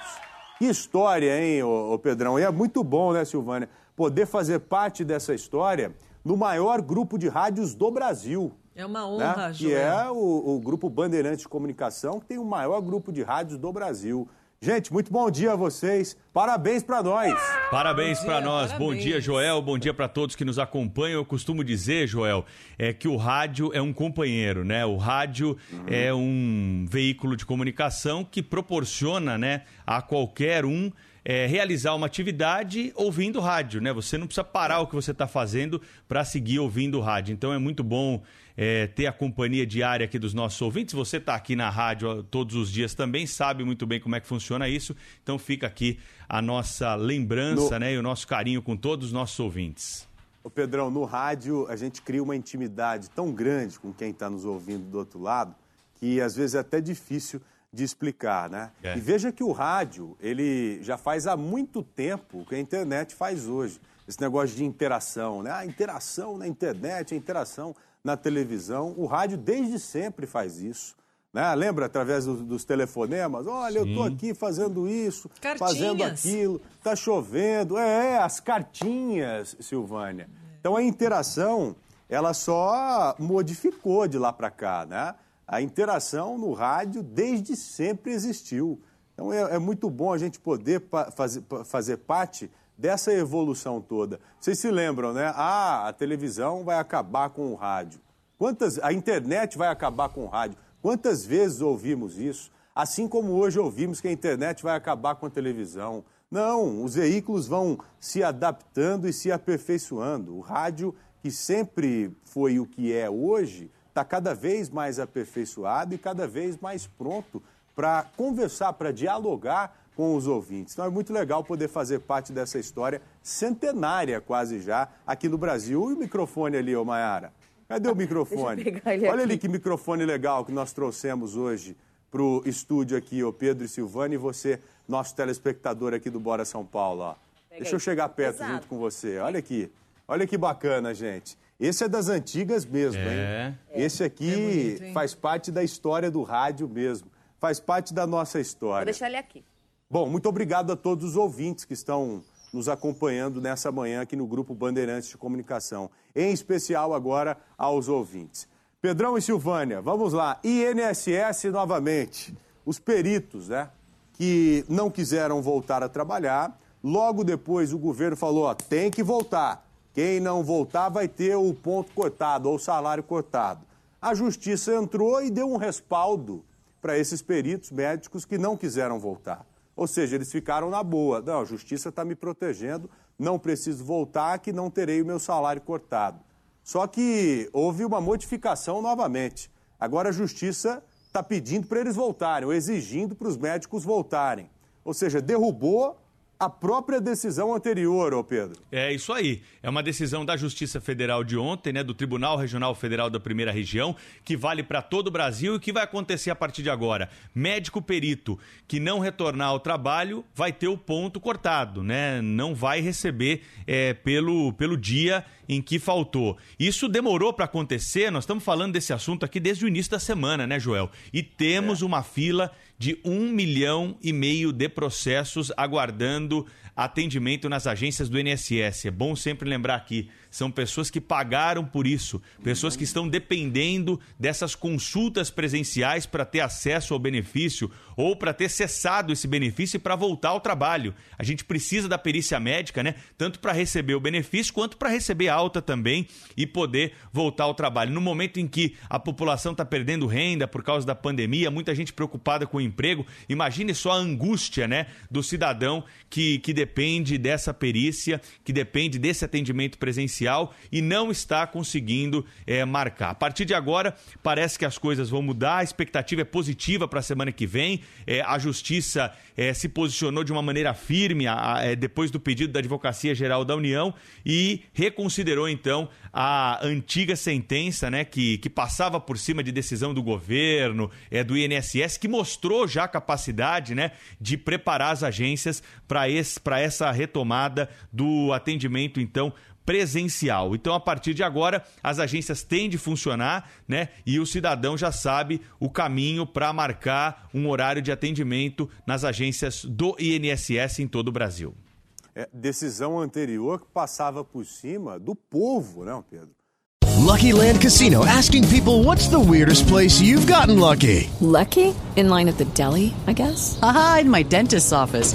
Que história, hein, ô, ô Pedrão? E é muito bom, né, Silvânia, poder fazer parte dessa história no maior grupo de rádios do Brasil. É uma honra, né? Joel. Que é o, o Grupo Bandeirantes de Comunicação, que tem o maior grupo de rádios do Brasil. Gente, muito bom dia a vocês. Parabéns para nós. Parabéns Bom para nós. Bom parabéns. dia, Joel. Bom dia para todos que nos acompanham. Eu costumo dizer, Joel, é que o rádio é um companheiro, né? O rádio é um veículo de comunicação que proporciona, né, a qualquer um é, realizar uma atividade ouvindo rádio, né? Você não precisa parar o que você está fazendo para seguir ouvindo rádio. Então é muito bom é, ter a companhia diária aqui dos nossos ouvintes. Você está aqui na rádio todos os dias também, sabe muito bem como é que funciona isso. Então fica aqui a nossa lembrança, No- né? E o nosso carinho com todos os nossos ouvintes. Ô Pedrão, no rádio a gente cria uma intimidade tão grande com quem está nos ouvindo do outro lado que às vezes é até difícil de explicar, né? É. E veja que o rádio, ele já faz há muito tempo o que a internet faz hoje. Esse negócio de interação, né? A interação na internet, a interação na televisão. O rádio desde sempre faz isso. Né? Lembra, através do- dos telefonemas? Olha, eu estou Sim. aqui fazendo isso, Cartinhas. fazendo aquilo, tá chovendo. É, as cartinhas, Silvânia. Então a interação, ela só modificou de lá para cá, né? A interação no rádio desde sempre existiu. Então é, é muito bom a gente poder pa- fazer, pa- fazer parte dessa evolução toda. Vocês se lembram, né? Ah, a televisão vai acabar com o rádio. Quantas a internet vai acabar com o rádio? Quantas vezes ouvimos isso? Assim como hoje ouvimos que a internet vai acabar com a televisão. Não, os veículos vão se adaptando e se aperfeiçoando. O rádio, que sempre foi o que é hoje, está cada vez mais aperfeiçoado e cada vez mais pronto para conversar, para dialogar com os ouvintes. Então é muito legal poder fazer parte dessa história centenária quase já aqui no Brasil. E o microfone ali, ô Mayara? Cadê o microfone? (laughs) Deixa eu pegar ele Olha ali que microfone legal que nós trouxemos hoje para o estúdio aqui, o Pedro e Silvana, e você, nosso telespectador aqui do Bora São Paulo. Ó. Deixa eu chegar perto Pesado. junto com você. Olha aqui. Olha que bacana, gente. Esse é das antigas mesmo, É. hein? Esse aqui É bonito, hein? faz parte da história do rádio mesmo. Faz parte da nossa Vou história. deixar ele aqui. Bom, muito obrigado a todos os ouvintes que estão nos acompanhando nessa manhã aqui no Grupo Bandeirantes de Comunicação. Em especial agora aos ouvintes. Pedrão e Silvânia, vamos lá. INSS novamente. Os peritos, né? Que não quiseram voltar a trabalhar. Logo depois o governo falou: ó, tem que voltar. Quem não voltar vai ter o ponto cortado ou o salário cortado. A justiça entrou e deu um respaldo para esses peritos médicos que não quiseram voltar. Ou seja, eles ficaram na boa. Não, a justiça está me protegendo, não preciso voltar, que não terei o meu salário cortado. Só que houve uma modificação novamente. Agora a justiça está pedindo para eles voltarem, ou exigindo para os médicos voltarem. Ou seja, derrubou a própria decisão anterior, ô Pedro. É isso aí. É uma decisão da Justiça Federal de ontem, né, do Tribunal Regional Federal da Primeira Região, que vale para todo o Brasil e que vai acontecer a partir de agora. Médico perito que não retornar ao trabalho vai ter o ponto cortado, né? Não vai receber é, pelo, pelo dia em que faltou. Isso demorou para acontecer. Nós estamos falando desse assunto aqui desde o início da semana, né, Joel? E temos uma fila de um milhão e meio de processos aguardando atendimento nas agências do INSS. É bom sempre lembrar aqui, são pessoas que pagaram por isso, pessoas que estão dependendo dessas consultas presenciais para ter acesso ao benefício ou para ter cessado esse benefício e para voltar ao trabalho. A gente precisa da perícia médica, né? Tanto para receber o benefício quanto para receber alta também e poder voltar ao trabalho. No momento em que a população está perdendo renda por causa da pandemia, muita gente preocupada com o emprego, imagine só a angústia, né, do cidadão que, que depende dessa perícia, que depende desse atendimento presencial e não está conseguindo eh, marcar. A partir de agora, parece que as coisas vão mudar, a expectativa é positiva para a semana que vem. Eh, a Justiça eh, se posicionou de uma maneira firme a- a- depois do pedido da Advocacia Geral da União e reconsiderou então a antiga sentença, né, que, que passava por cima de decisão do governo, é, do INSS, que mostrou já a capacidade, né, de preparar as agências para essa retomada do atendimento, então, presencial. Então, a partir de agora, as agências têm de funcionar, né? E o cidadão já sabe o caminho para marcar um horário de atendimento nas agências do INSS em todo o Brasil. É, decisão anterior que passava por cima do povo, não, Pedro? Lucky Land Casino asking people what's the weirdest place you've gotten lucky? Lucky? In line at the deli, I guess? Aha, in my dentist's office.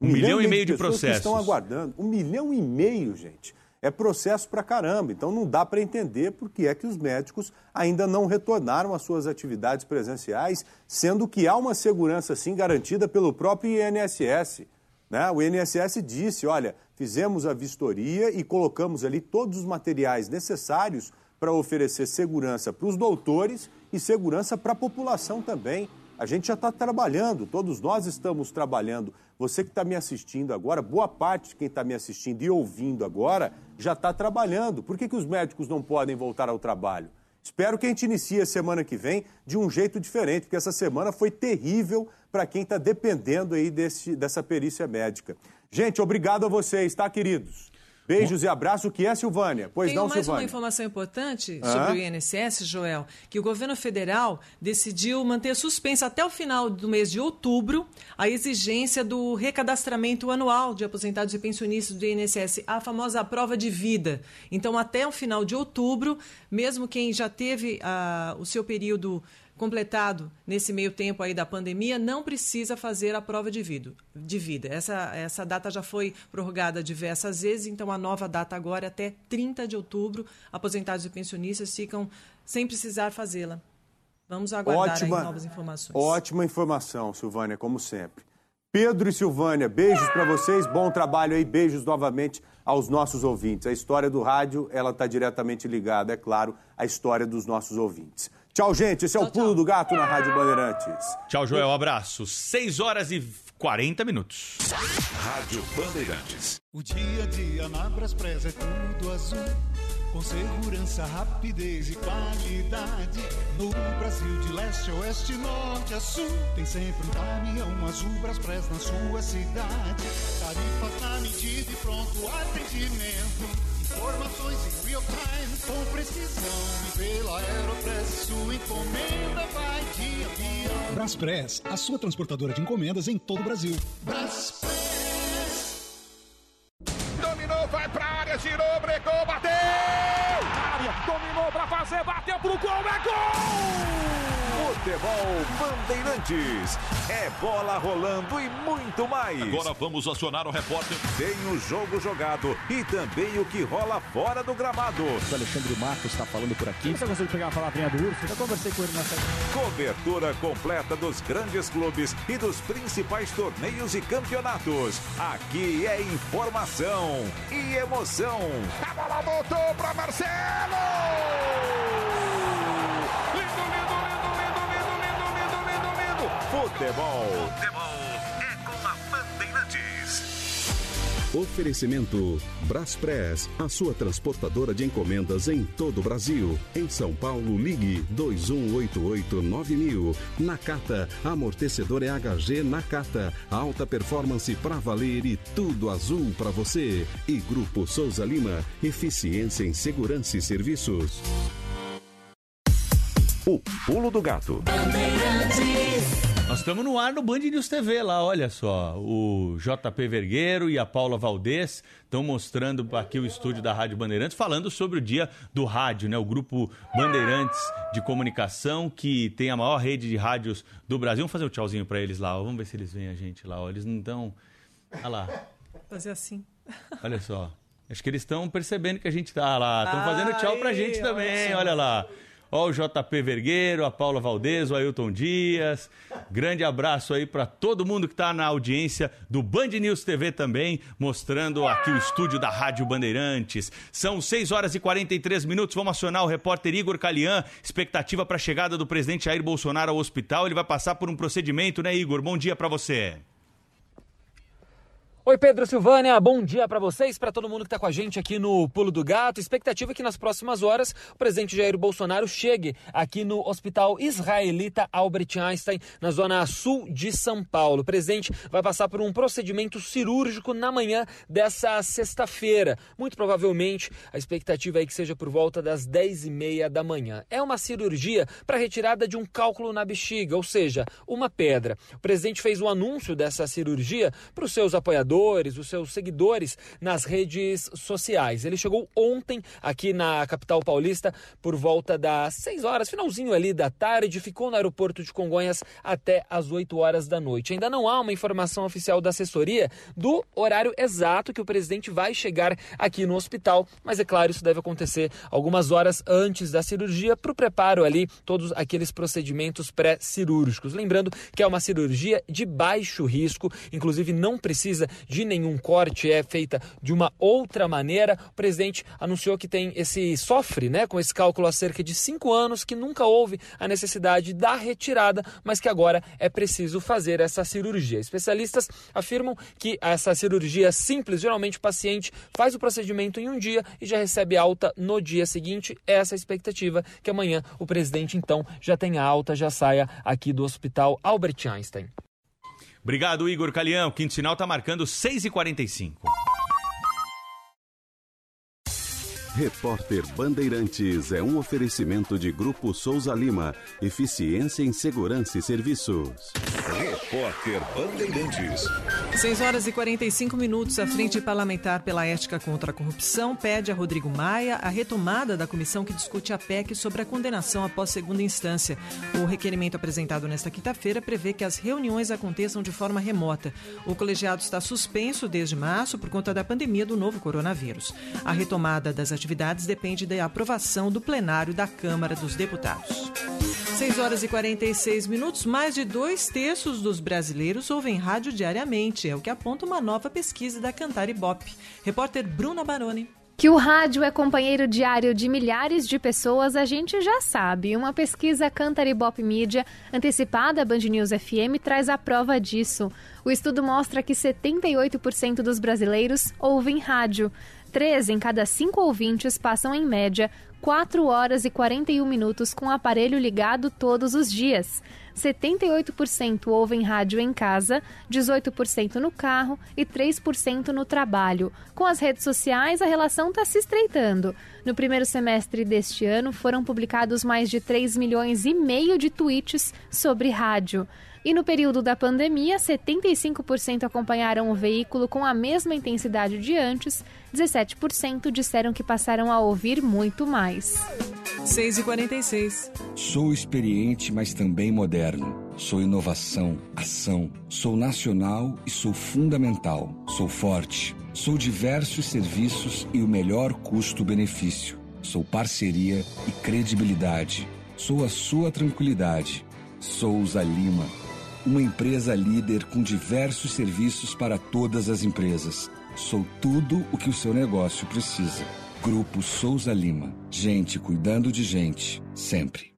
Um milhão e meio de que processos. estão aguardando. Um milhão e meio, gente. É processo pra caramba. Então não dá para entender por que é que os médicos ainda não retornaram às suas atividades presenciais, sendo que há uma segurança sim garantida pelo próprio INSS. Né? O INSS disse: olha, fizemos a vistoria e colocamos ali todos os materiais necessários para oferecer segurança para os doutores e segurança para a população também. A gente já está trabalhando, todos nós estamos trabalhando. Você que está me assistindo agora, boa parte de quem está me assistindo e ouvindo agora já está trabalhando. Por que, que os médicos não podem voltar ao trabalho? Espero que a gente inicie a semana que vem de um jeito diferente, porque essa semana foi terrível para quem está dependendo aí desse, dessa perícia médica. Gente, obrigado a vocês, tá, queridos? Beijos e abraços. O que é, Silvânia? Pois Tenho não, mais Silvânia. uma informação importante sobre o INSS, Joel, que o governo federal decidiu manter suspensa até o final do mês de outubro a exigência do recadastramento anual de aposentados e pensionistas do INSS, a famosa prova de vida. Então, até o final de outubro, mesmo quem já teve ah, o seu período completado nesse meio tempo aí da pandemia, não precisa fazer a prova de vida. De vida. Essa, essa data já foi prorrogada diversas vezes, então a nova data agora é até 30 de outubro. Aposentados e pensionistas ficam sem precisar fazê-la. Vamos aguardar Ótima, novas informações. ótima informação, Silvânia, como sempre. Pedro e Silvânia, beijos para vocês, bom trabalho aí, beijos novamente aos nossos ouvintes. A história do rádio, ela está diretamente ligada, é claro, à história dos nossos ouvintes. Tchau, gente. Esse é o Pulo do Gato na Rádio Bandeirantes. Tchau, Joel. Abraço. 6 horas e 40 minutos. Rádio Bandeirantes. O dia a dia na Braspress é tudo azul. Com segurança, rapidez e qualidade. No Brasil, de leste a oeste, norte a sul. Tem sempre um caminhão azul Braspress na sua cidade. Tarifas na medida e pronto atendimento. Informações em real time, com precisão. E pela Aeropress, sua encomenda vai de avião. Braspress, a sua transportadora de encomendas em todo o Brasil. Dominou, vai pra área, girou, brecou, bateu! Área, dominou pra fazer, bateu pro gol, é gol! Futebol Bandeirantes. É bola rolando e muito mais. Agora vamos acionar o repórter. Tem o jogo jogado e também o que rola fora do gramado. O Alexandre Marcos está falando por aqui. Você de pegar a palavrinha do Urso? Eu conversei com ele na Cobertura completa dos grandes clubes e dos principais torneios e campeonatos. Aqui é informação e emoção. A bola voltou pra Marcelo! Futebol. Futebol é com a Bandeirantes. Oferecimento Braspress, a sua transportadora de encomendas em todo o Brasil. Em São Paulo, ligue 2188-9000. Nakata, amortecedor EHG Nakata. Alta performance para valer e tudo azul para você. E Grupo Souza Lima, eficiência em segurança e serviços. O Pulo do Gato. Nós estamos no ar no Band News TV lá, olha só. O JP Vergueiro e a Paula Valdez estão mostrando aqui o estúdio da Rádio Bandeirantes, falando sobre o dia do rádio, né? O grupo Bandeirantes de Comunicação, que tem a maior rede de rádios do Brasil. Vamos fazer um tchauzinho para eles lá, ó. vamos ver se eles veem a gente lá. Ó. Eles não estão. Olha lá, Fazer assim. olha só. Acho que eles estão percebendo que a gente tá lá. Estão fazendo tchau pra gente também, olha lá. Ó o JP Vergueiro, a Paula Valdez, o Ailton Dias. Grande abraço aí para todo mundo que está na audiência do Band News TV também, mostrando aqui o estúdio da Rádio Bandeirantes. São 6 horas e 43 minutos. Vamos acionar o repórter Igor Calian. Expectativa para a chegada do presidente Jair Bolsonaro ao hospital. Ele vai passar por um procedimento, né, Igor? Bom dia para você. Oi, Pedro Silvânia, bom dia para vocês, para todo mundo que está com a gente aqui no Pulo do Gato. Expectativa é que nas próximas horas o presidente Jair Bolsonaro chegue aqui no Hospital Israelita Albert Einstein, na zona sul de São Paulo. O presidente vai passar por um procedimento cirúrgico na manhã dessa sexta-feira. Muito provavelmente a expectativa é que seja por volta das 10 e meia da manhã. É uma cirurgia para retirada de um cálculo na bexiga, ou seja, uma pedra. O presidente fez o anúncio dessa cirurgia para os seus apoiadores os seus seguidores nas redes sociais. Ele chegou ontem aqui na capital paulista por volta das 6 horas, finalzinho ali da tarde, ficou no aeroporto de Congonhas até as 8 horas da noite. Ainda não há uma informação oficial da assessoria do horário exato que o presidente vai chegar aqui no hospital, mas é claro, isso deve acontecer algumas horas antes da cirurgia para o preparo ali, todos aqueles procedimentos pré-cirúrgicos. Lembrando que é uma cirurgia de baixo risco, inclusive não precisa de nenhum corte, é feita de uma outra maneira. O presidente anunciou que tem esse sofre, né, com esse cálculo há cerca de cinco anos, que nunca houve a necessidade da retirada, mas que agora é preciso fazer essa cirurgia. Especialistas afirmam que essa cirurgia simples, geralmente o paciente faz o procedimento em um dia e já recebe alta no dia seguinte. Essa é a expectativa que amanhã o presidente então já tenha alta, já saia aqui do Hospital Albert Einstein. Obrigado, Igor Calião. Quinto sinal está marcando 6h45. Repórter Bandeirantes é um oferecimento de Grupo Souza Lima. Eficiência em Segurança e Serviços. Repórter Bandeirantes. 6 horas e 45 minutos. A Frente Parlamentar pela Ética contra a Corrupção pede a Rodrigo Maia a retomada da comissão que discute a PEC sobre a condenação após segunda instância. O requerimento apresentado nesta quinta-feira prevê que as reuniões aconteçam de forma remota. O colegiado está suspenso desde março por conta da pandemia do novo coronavírus. A retomada das atividades depende da aprovação do plenário da Câmara dos Deputados. 6 horas e 46 minutos. Mais de dois terços dos brasileiros ouvem rádio diariamente. É o que aponta uma nova pesquisa da Cantar Ibope. Repórter Bruna Baroni. Que o rádio é companheiro diário de milhares de pessoas, a gente já sabe. Uma pesquisa Cantar Ibope Mídia, antecipada à Band News FM, traz a prova disso. O estudo mostra que 78% dos brasileiros ouvem rádio. Três em cada cinco ouvintes passam, em média, 4 horas e 41 minutos com o aparelho ligado todos os dias. 78% ouvem rádio em casa, 18% no carro e 3% no trabalho. Com as redes sociais, a relação está se estreitando. No primeiro semestre deste ano, foram publicados mais de 3 milhões e meio de tweets sobre rádio. E no período da pandemia, 75% acompanharam o veículo com a mesma intensidade de antes, 17% disseram que passaram a ouvir muito mais. 6 e 46 Sou experiente, mas também moderno. Sou inovação, ação. Sou nacional e sou fundamental. Sou forte. Sou diversos serviços e o melhor custo-benefício. Sou parceria e credibilidade. Sou a sua tranquilidade. Souza Lima uma empresa líder com diversos serviços para todas as empresas. Sou tudo o que o seu negócio precisa. Grupo Souza Lima. Gente cuidando de gente, sempre.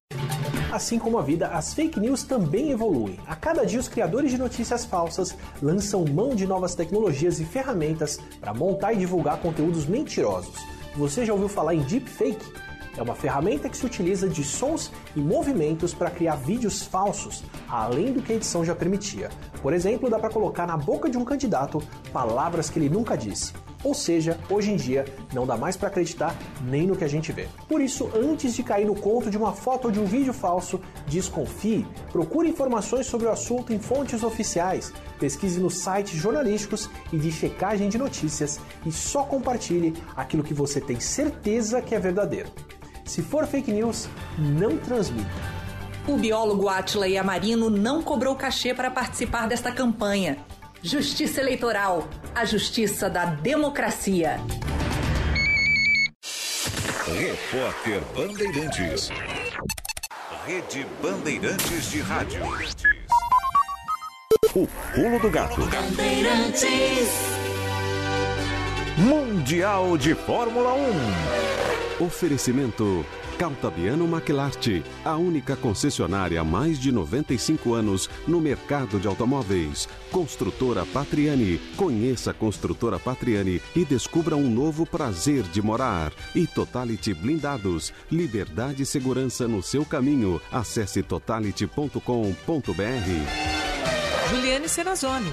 Assim como a vida, as fake news também evoluem. A cada dia, os criadores de notícias falsas lançam mão de novas tecnologias e ferramentas para montar e divulgar conteúdos mentirosos. Você já ouviu falar em deepfake? É uma ferramenta que se utiliza de sons e movimentos para criar vídeos falsos, além do que a edição já permitia. Por exemplo, dá para colocar na boca de um candidato palavras que ele nunca disse. Ou seja, hoje em dia não dá mais para acreditar nem no que a gente vê. Por isso, antes de cair no conto de uma foto ou de um vídeo falso, desconfie, procure informações sobre o assunto em fontes oficiais, pesquise nos sites jornalísticos e de checagem de notícias e só compartilhe aquilo que você tem certeza que é verdadeiro. Se for fake news, não transmita. O biólogo Atila Yamarino não cobrou cachê para participar desta campanha. Justiça Eleitoral, a justiça da democracia. Repórter Bandeirantes. Rede Bandeirantes de Rádio. O pulo do gato. Mundial de Fórmula 1. Oferecimento Caltabiano Maquilarte, a única concessionária há mais de 95 anos no mercado de automóveis. Construtora Patriani. Conheça a Construtora Patriani e descubra um novo prazer de morar. E Totality Blindados. Liberdade e segurança no seu caminho. Acesse totality.com.br. Juliane Serrazoni.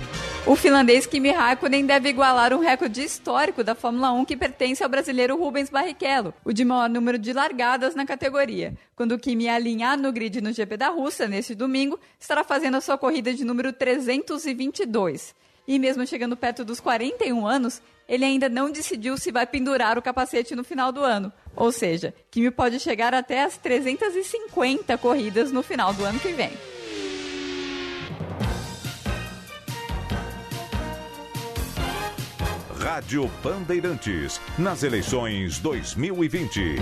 O finlandês Kimi Raikkonen deve igualar um recorde histórico da Fórmula 1 que pertence ao brasileiro Rubens Barrichello, o de maior número de largadas na categoria. Quando o Kimi alinhar no grid no GP da Rússia neste domingo, estará fazendo a sua corrida de número 322. E mesmo chegando perto dos 41 anos, ele ainda não decidiu se vai pendurar o capacete no final do ano. Ou seja, Kimi pode chegar até as 350 corridas no final do ano que vem. Rádio Bandeirantes, nas eleições 2020.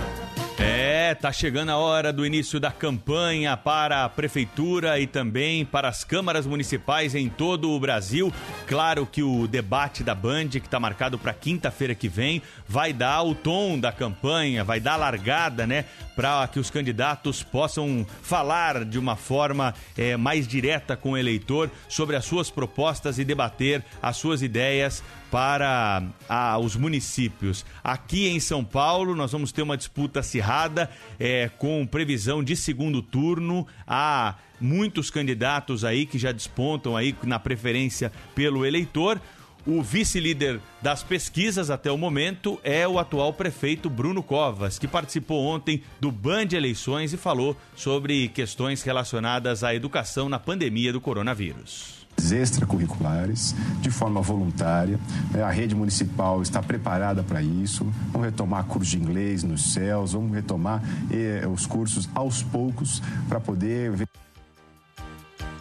É, tá chegando a hora do início da campanha para a prefeitura e também para as câmaras municipais em todo o Brasil. Claro que o debate da Band, que está marcado para quinta-feira que vem, vai dar o tom da campanha, vai dar a largada, né, para que os candidatos possam falar de uma forma é, mais direta com o eleitor sobre as suas propostas e debater as suas ideias para a, os municípios. Aqui em São Paulo, nós vamos ter uma disputa acirrada, é, com previsão de segundo turno. Há muitos candidatos aí que já despontam aí na preferência pelo eleitor. O vice-líder das pesquisas até o momento é o atual prefeito Bruno Covas, que participou ontem do Band Eleições e falou sobre questões relacionadas à educação na pandemia do coronavírus extracurriculares de forma voluntária. Né? A rede municipal está preparada para isso. Vamos retomar curso de inglês nos céus, vamos retomar eh, os cursos aos poucos para poder ver.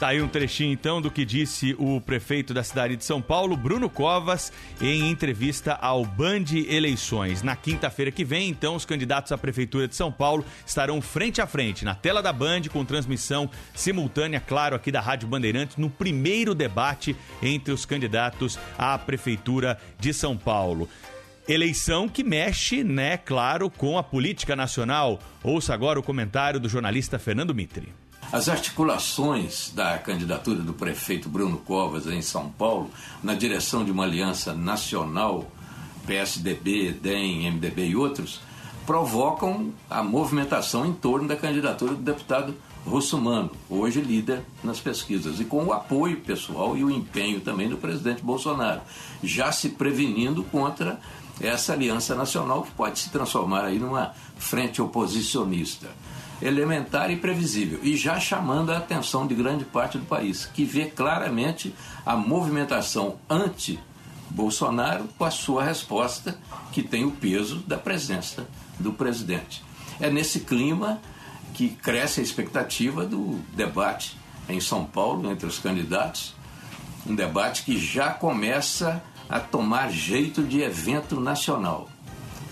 Tá aí um trechinho então do que disse o prefeito da cidade de São Paulo, Bruno Covas, em entrevista ao Band Eleições. Na quinta-feira que vem, então, os candidatos à prefeitura de São Paulo estarão frente a frente na tela da Band com transmissão simultânea, claro, aqui da Rádio Bandeirantes, no primeiro debate entre os candidatos à prefeitura de São Paulo. Eleição que mexe, né, claro, com a política nacional. Ouça agora o comentário do jornalista Fernando Mitre. As articulações da candidatura do prefeito Bruno Covas em São Paulo, na direção de uma aliança nacional, PSDB, DEM, MDB e outros, provocam a movimentação em torno da candidatura do deputado Russumano, hoje líder nas pesquisas, e com o apoio pessoal e o empenho também do presidente Bolsonaro, já se prevenindo contra essa aliança nacional que pode se transformar aí numa frente oposicionista elementar e previsível, e já chamando a atenção de grande parte do país, que vê claramente a movimentação anti-Bolsonaro com a sua resposta, que tem o peso da presença do presidente. É nesse clima que cresce a expectativa do debate em São Paulo entre os candidatos, um debate que já começa a tomar jeito de evento nacional.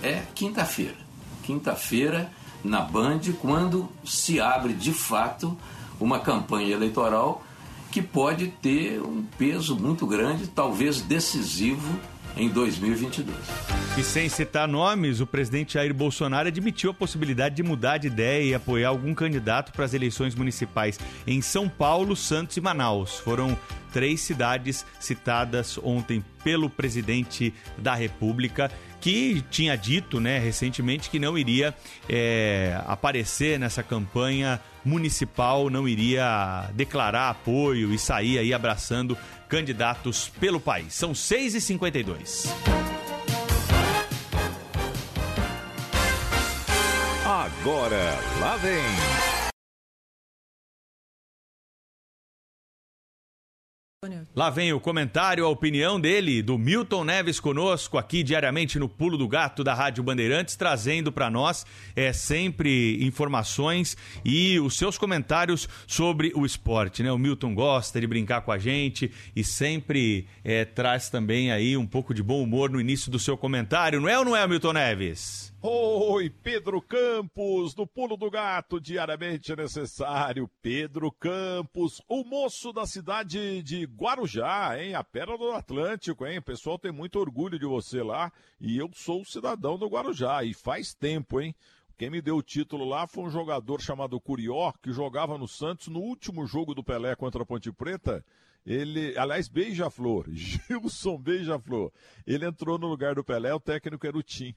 É quinta-feira. Quinta-feira na Band quando se abre de fato uma campanha eleitoral que pode ter um peso muito grande, talvez decisivo em 2022. E sem citar nomes, o presidente Jair Bolsonaro admitiu a possibilidade de mudar de ideia e apoiar algum candidato para as eleições municipais em São Paulo, Santos e Manaus. Foram três cidades citadas ontem pelo presidente da República que tinha dito né, recentemente que não iria é, aparecer nessa campanha municipal, não iria declarar apoio e sair aí abraçando candidatos pelo país. São 6h52. Agora, lá vem. Lá vem o comentário, a opinião dele, do Milton Neves conosco aqui diariamente no Pulo do Gato da Rádio Bandeirantes, trazendo para nós é sempre informações e os seus comentários sobre o esporte, né? O Milton gosta de brincar com a gente e sempre é, traz também aí um pouco de bom humor no início do seu comentário, não é ou não é, Milton Neves? Oi, Pedro Campos, do Pulo do Gato, diariamente necessário. Pedro Campos, o moço da cidade de Guarujá, hein? A Pérola do Atlântico, hein? O pessoal tem muito orgulho de você lá. E eu sou cidadão do Guarujá, e faz tempo, hein? Quem me deu o título lá foi um jogador chamado Curió, que jogava no Santos no último jogo do Pelé contra a Ponte Preta. Ele, aliás, Beija-Flor, (laughs) Gilson Beija-Flor. Ele entrou no lugar do Pelé, o técnico era o Tim.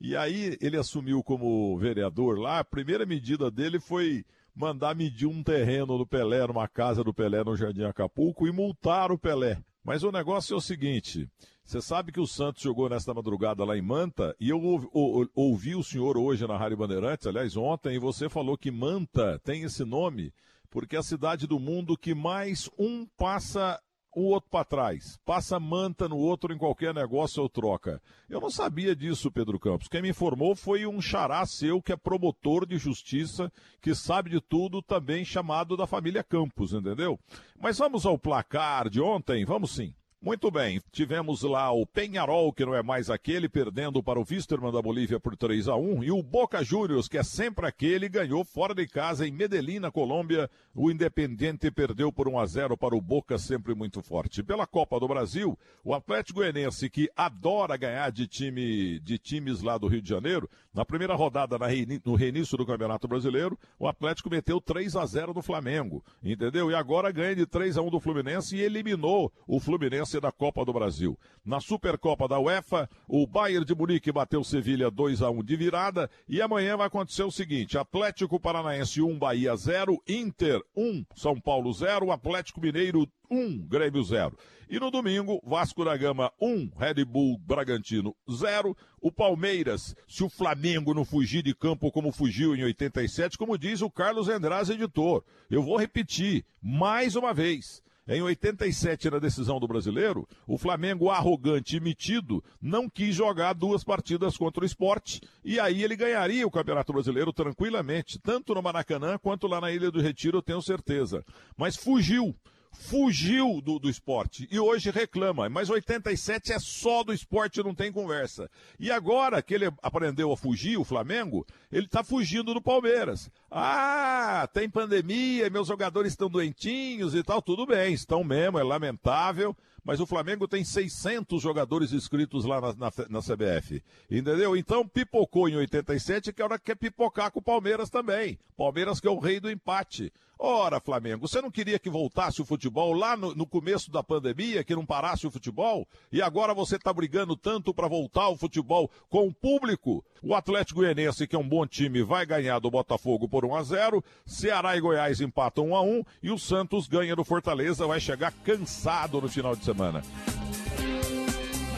E aí ele assumiu como vereador lá, a primeira medida dele foi mandar medir um terreno do Pelé, numa casa do Pelé no Jardim Acapulco, e multar o Pelé. Mas o negócio é o seguinte: você sabe que o Santos jogou nesta madrugada lá em Manta, e eu ouvi, ou, ouvi o senhor hoje na Rádio Bandeirantes, aliás, ontem, e você falou que Manta tem esse nome porque é a cidade do mundo que mais um passa o outro para trás. Passa manta no outro em qualquer negócio ou troca. Eu não sabia disso, Pedro Campos. Quem me informou foi um xará seu que é promotor de justiça, que sabe de tudo, também chamado da família Campos, entendeu? Mas vamos ao placar de ontem? Vamos sim. Muito bem, tivemos lá o Penharol, que não é mais aquele, perdendo para o Wisterman da Bolívia por 3 a 1 e o Boca Juniors, que é sempre aquele, ganhou fora de casa em Medellín, na Colômbia. O Independiente perdeu por 1 a 0 para o Boca, sempre muito forte. Pela Copa do Brasil, o Atlético Goianiense, que adora ganhar de, time, de times lá do Rio de Janeiro, na primeira rodada no reinício do Campeonato Brasileiro, o Atlético meteu 3 a 0 no Flamengo, entendeu? E agora ganha de 3 a 1 do Fluminense e eliminou o Fluminense sequência da Copa do Brasil. Na Supercopa da UEFA, o Bayern de Munique bateu Sevilha 2 a 1 de virada e amanhã vai acontecer o seguinte: Atlético Paranaense 1, Bahia 0, Inter 1, São Paulo 0, Atlético Mineiro 1, Grêmio 0. E no domingo, Vasco da Gama 1, Red Bull Bragantino 0. O Palmeiras, se o Flamengo não fugir de campo como fugiu em 87, como diz o Carlos Endraz, editor. Eu vou repetir mais uma vez. Em 87, na decisão do brasileiro, o Flamengo, arrogante e metido, não quis jogar duas partidas contra o esporte e aí ele ganharia o Campeonato Brasileiro tranquilamente, tanto no Maracanã quanto lá na Ilha do Retiro, eu tenho certeza. Mas fugiu fugiu do, do esporte e hoje reclama. Mas 87 é só do esporte, não tem conversa. E agora que ele aprendeu a fugir, o Flamengo, ele está fugindo do Palmeiras. Ah, tem pandemia, meus jogadores estão doentinhos e tal, tudo bem, estão mesmo, é lamentável mas o Flamengo tem 600 jogadores inscritos lá na, na, na, CBF. Entendeu? Então pipocou em 87, que é hora que quer pipocar com o Palmeiras também. Palmeiras que é o rei do empate. Ora, Flamengo, você não queria que voltasse o futebol lá no, no começo da pandemia, que não parasse o futebol? E agora você está brigando tanto para voltar o futebol com o público? O Atlético Goianiense, que é um bom time, vai ganhar do Botafogo por 1 a 0 Ceará e Goiás empatam 1 a 1 e o Santos ganha do Fortaleza, vai chegar cansado no final de semana.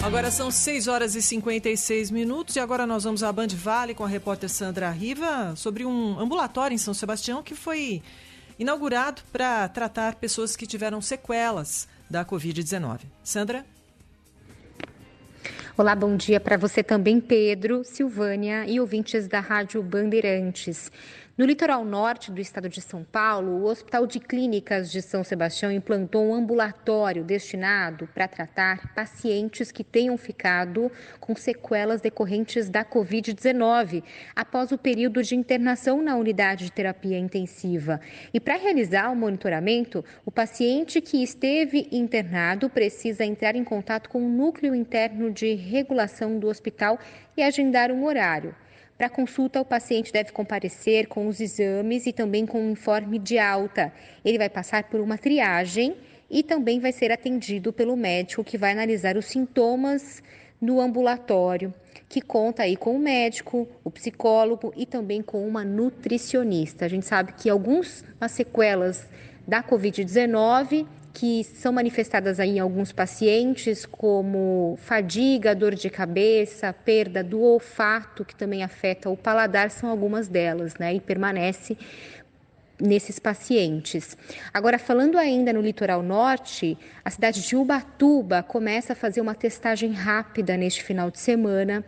Agora são 6 horas e 56 minutos e agora nós vamos à Band Vale com a repórter Sandra Riva sobre um ambulatório em São Sebastião que foi inaugurado para tratar pessoas que tiveram sequelas da Covid-19. Sandra? Olá, bom dia para você também, Pedro, Silvânia e ouvintes da Rádio Bandeirantes. No litoral norte do estado de São Paulo, o Hospital de Clínicas de São Sebastião implantou um ambulatório destinado para tratar pacientes que tenham ficado com sequelas decorrentes da Covid-19 após o período de internação na unidade de terapia intensiva. E para realizar o monitoramento, o paciente que esteve internado precisa entrar em contato com o núcleo interno de regulação do hospital e agendar um horário. Para consulta, o paciente deve comparecer com os exames e também com um informe de alta. Ele vai passar por uma triagem e também vai ser atendido pelo médico que vai analisar os sintomas no ambulatório, que conta aí com o médico, o psicólogo e também com uma nutricionista. A gente sabe que algumas sequelas da Covid-19 que são manifestadas em alguns pacientes, como fadiga, dor de cabeça, perda do olfato, que também afeta o paladar, são algumas delas, né? E permanece nesses pacientes. Agora, falando ainda no litoral norte, a cidade de Ubatuba começa a fazer uma testagem rápida neste final de semana.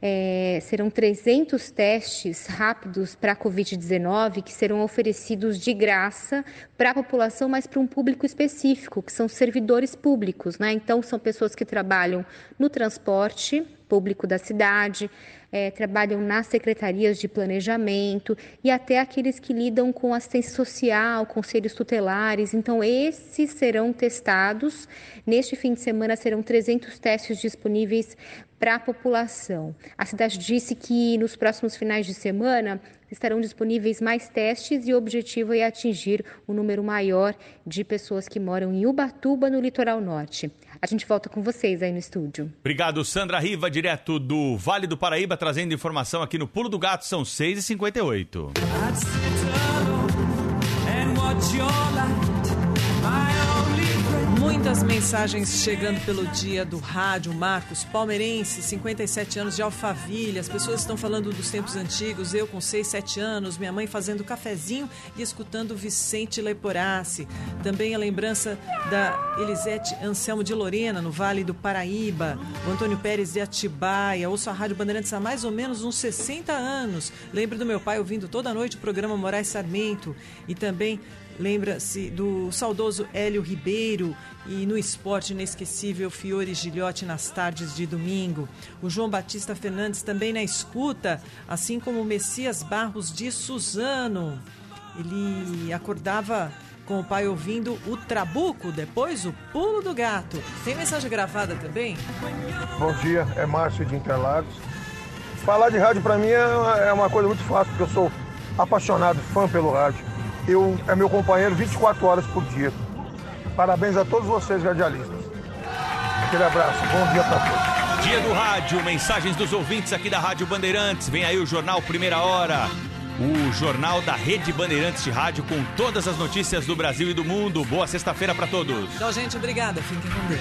É, serão 300 testes rápidos para a Covid-19 que serão oferecidos de graça para a população, mas para um público específico, que são servidores públicos, né? Então, são pessoas que trabalham no transporte público da cidade, é, trabalham nas secretarias de planejamento e até aqueles que lidam com assistência social, conselhos tutelares. Então, esses serão testados. Neste fim de semana serão 300 testes disponíveis para a população. A cidade disse que nos próximos finais de semana estarão disponíveis mais testes e o objetivo é atingir um número maior de pessoas que moram em Ubatuba, no litoral norte. A gente volta com vocês aí no estúdio. Obrigado, Sandra Riva, direto do Vale do Paraíba, trazendo informação aqui no Pulo do Gato, são 6h58. Muitas mensagens chegando pelo dia do rádio. Marcos, palmeirense, 57 anos de Alphaville. As pessoas estão falando dos tempos antigos. Eu com 6, 7 anos, minha mãe fazendo cafezinho e escutando Vicente Leporassi. Também a lembrança da Elisete Anselmo de Lorena, no Vale do Paraíba. O Antônio Pérez de Atibaia. Ouço a Rádio Bandeirantes há mais ou menos uns 60 anos. Lembro do meu pai ouvindo toda noite o programa Moraes Sarmento. E também lembra-se do saudoso Hélio Ribeiro e no esporte inesquecível Fiore Gilhote nas tardes de domingo. O João Batista Fernandes também na escuta, assim como o Messias Barros de Suzano. Ele acordava com o pai ouvindo o Trabuco, depois o Pulo do Gato. Tem mensagem gravada também? Bom dia, é Márcio de Interlagos. Falar de rádio para mim é uma, é uma coisa muito fácil, porque eu sou apaixonado, fã pelo rádio. Eu, é meu companheiro 24 horas por dia. Parabéns a todos vocês, radialistas. Aquele abraço, bom dia para todos. Dia do rádio, mensagens dos ouvintes aqui da Rádio Bandeirantes. Vem aí o Jornal Primeira Hora. O jornal da Rede Bandeirantes de Rádio com todas as notícias do Brasil e do mundo. Boa sexta-feira para todos. Então, gente, obrigada. Fiquem com Deus.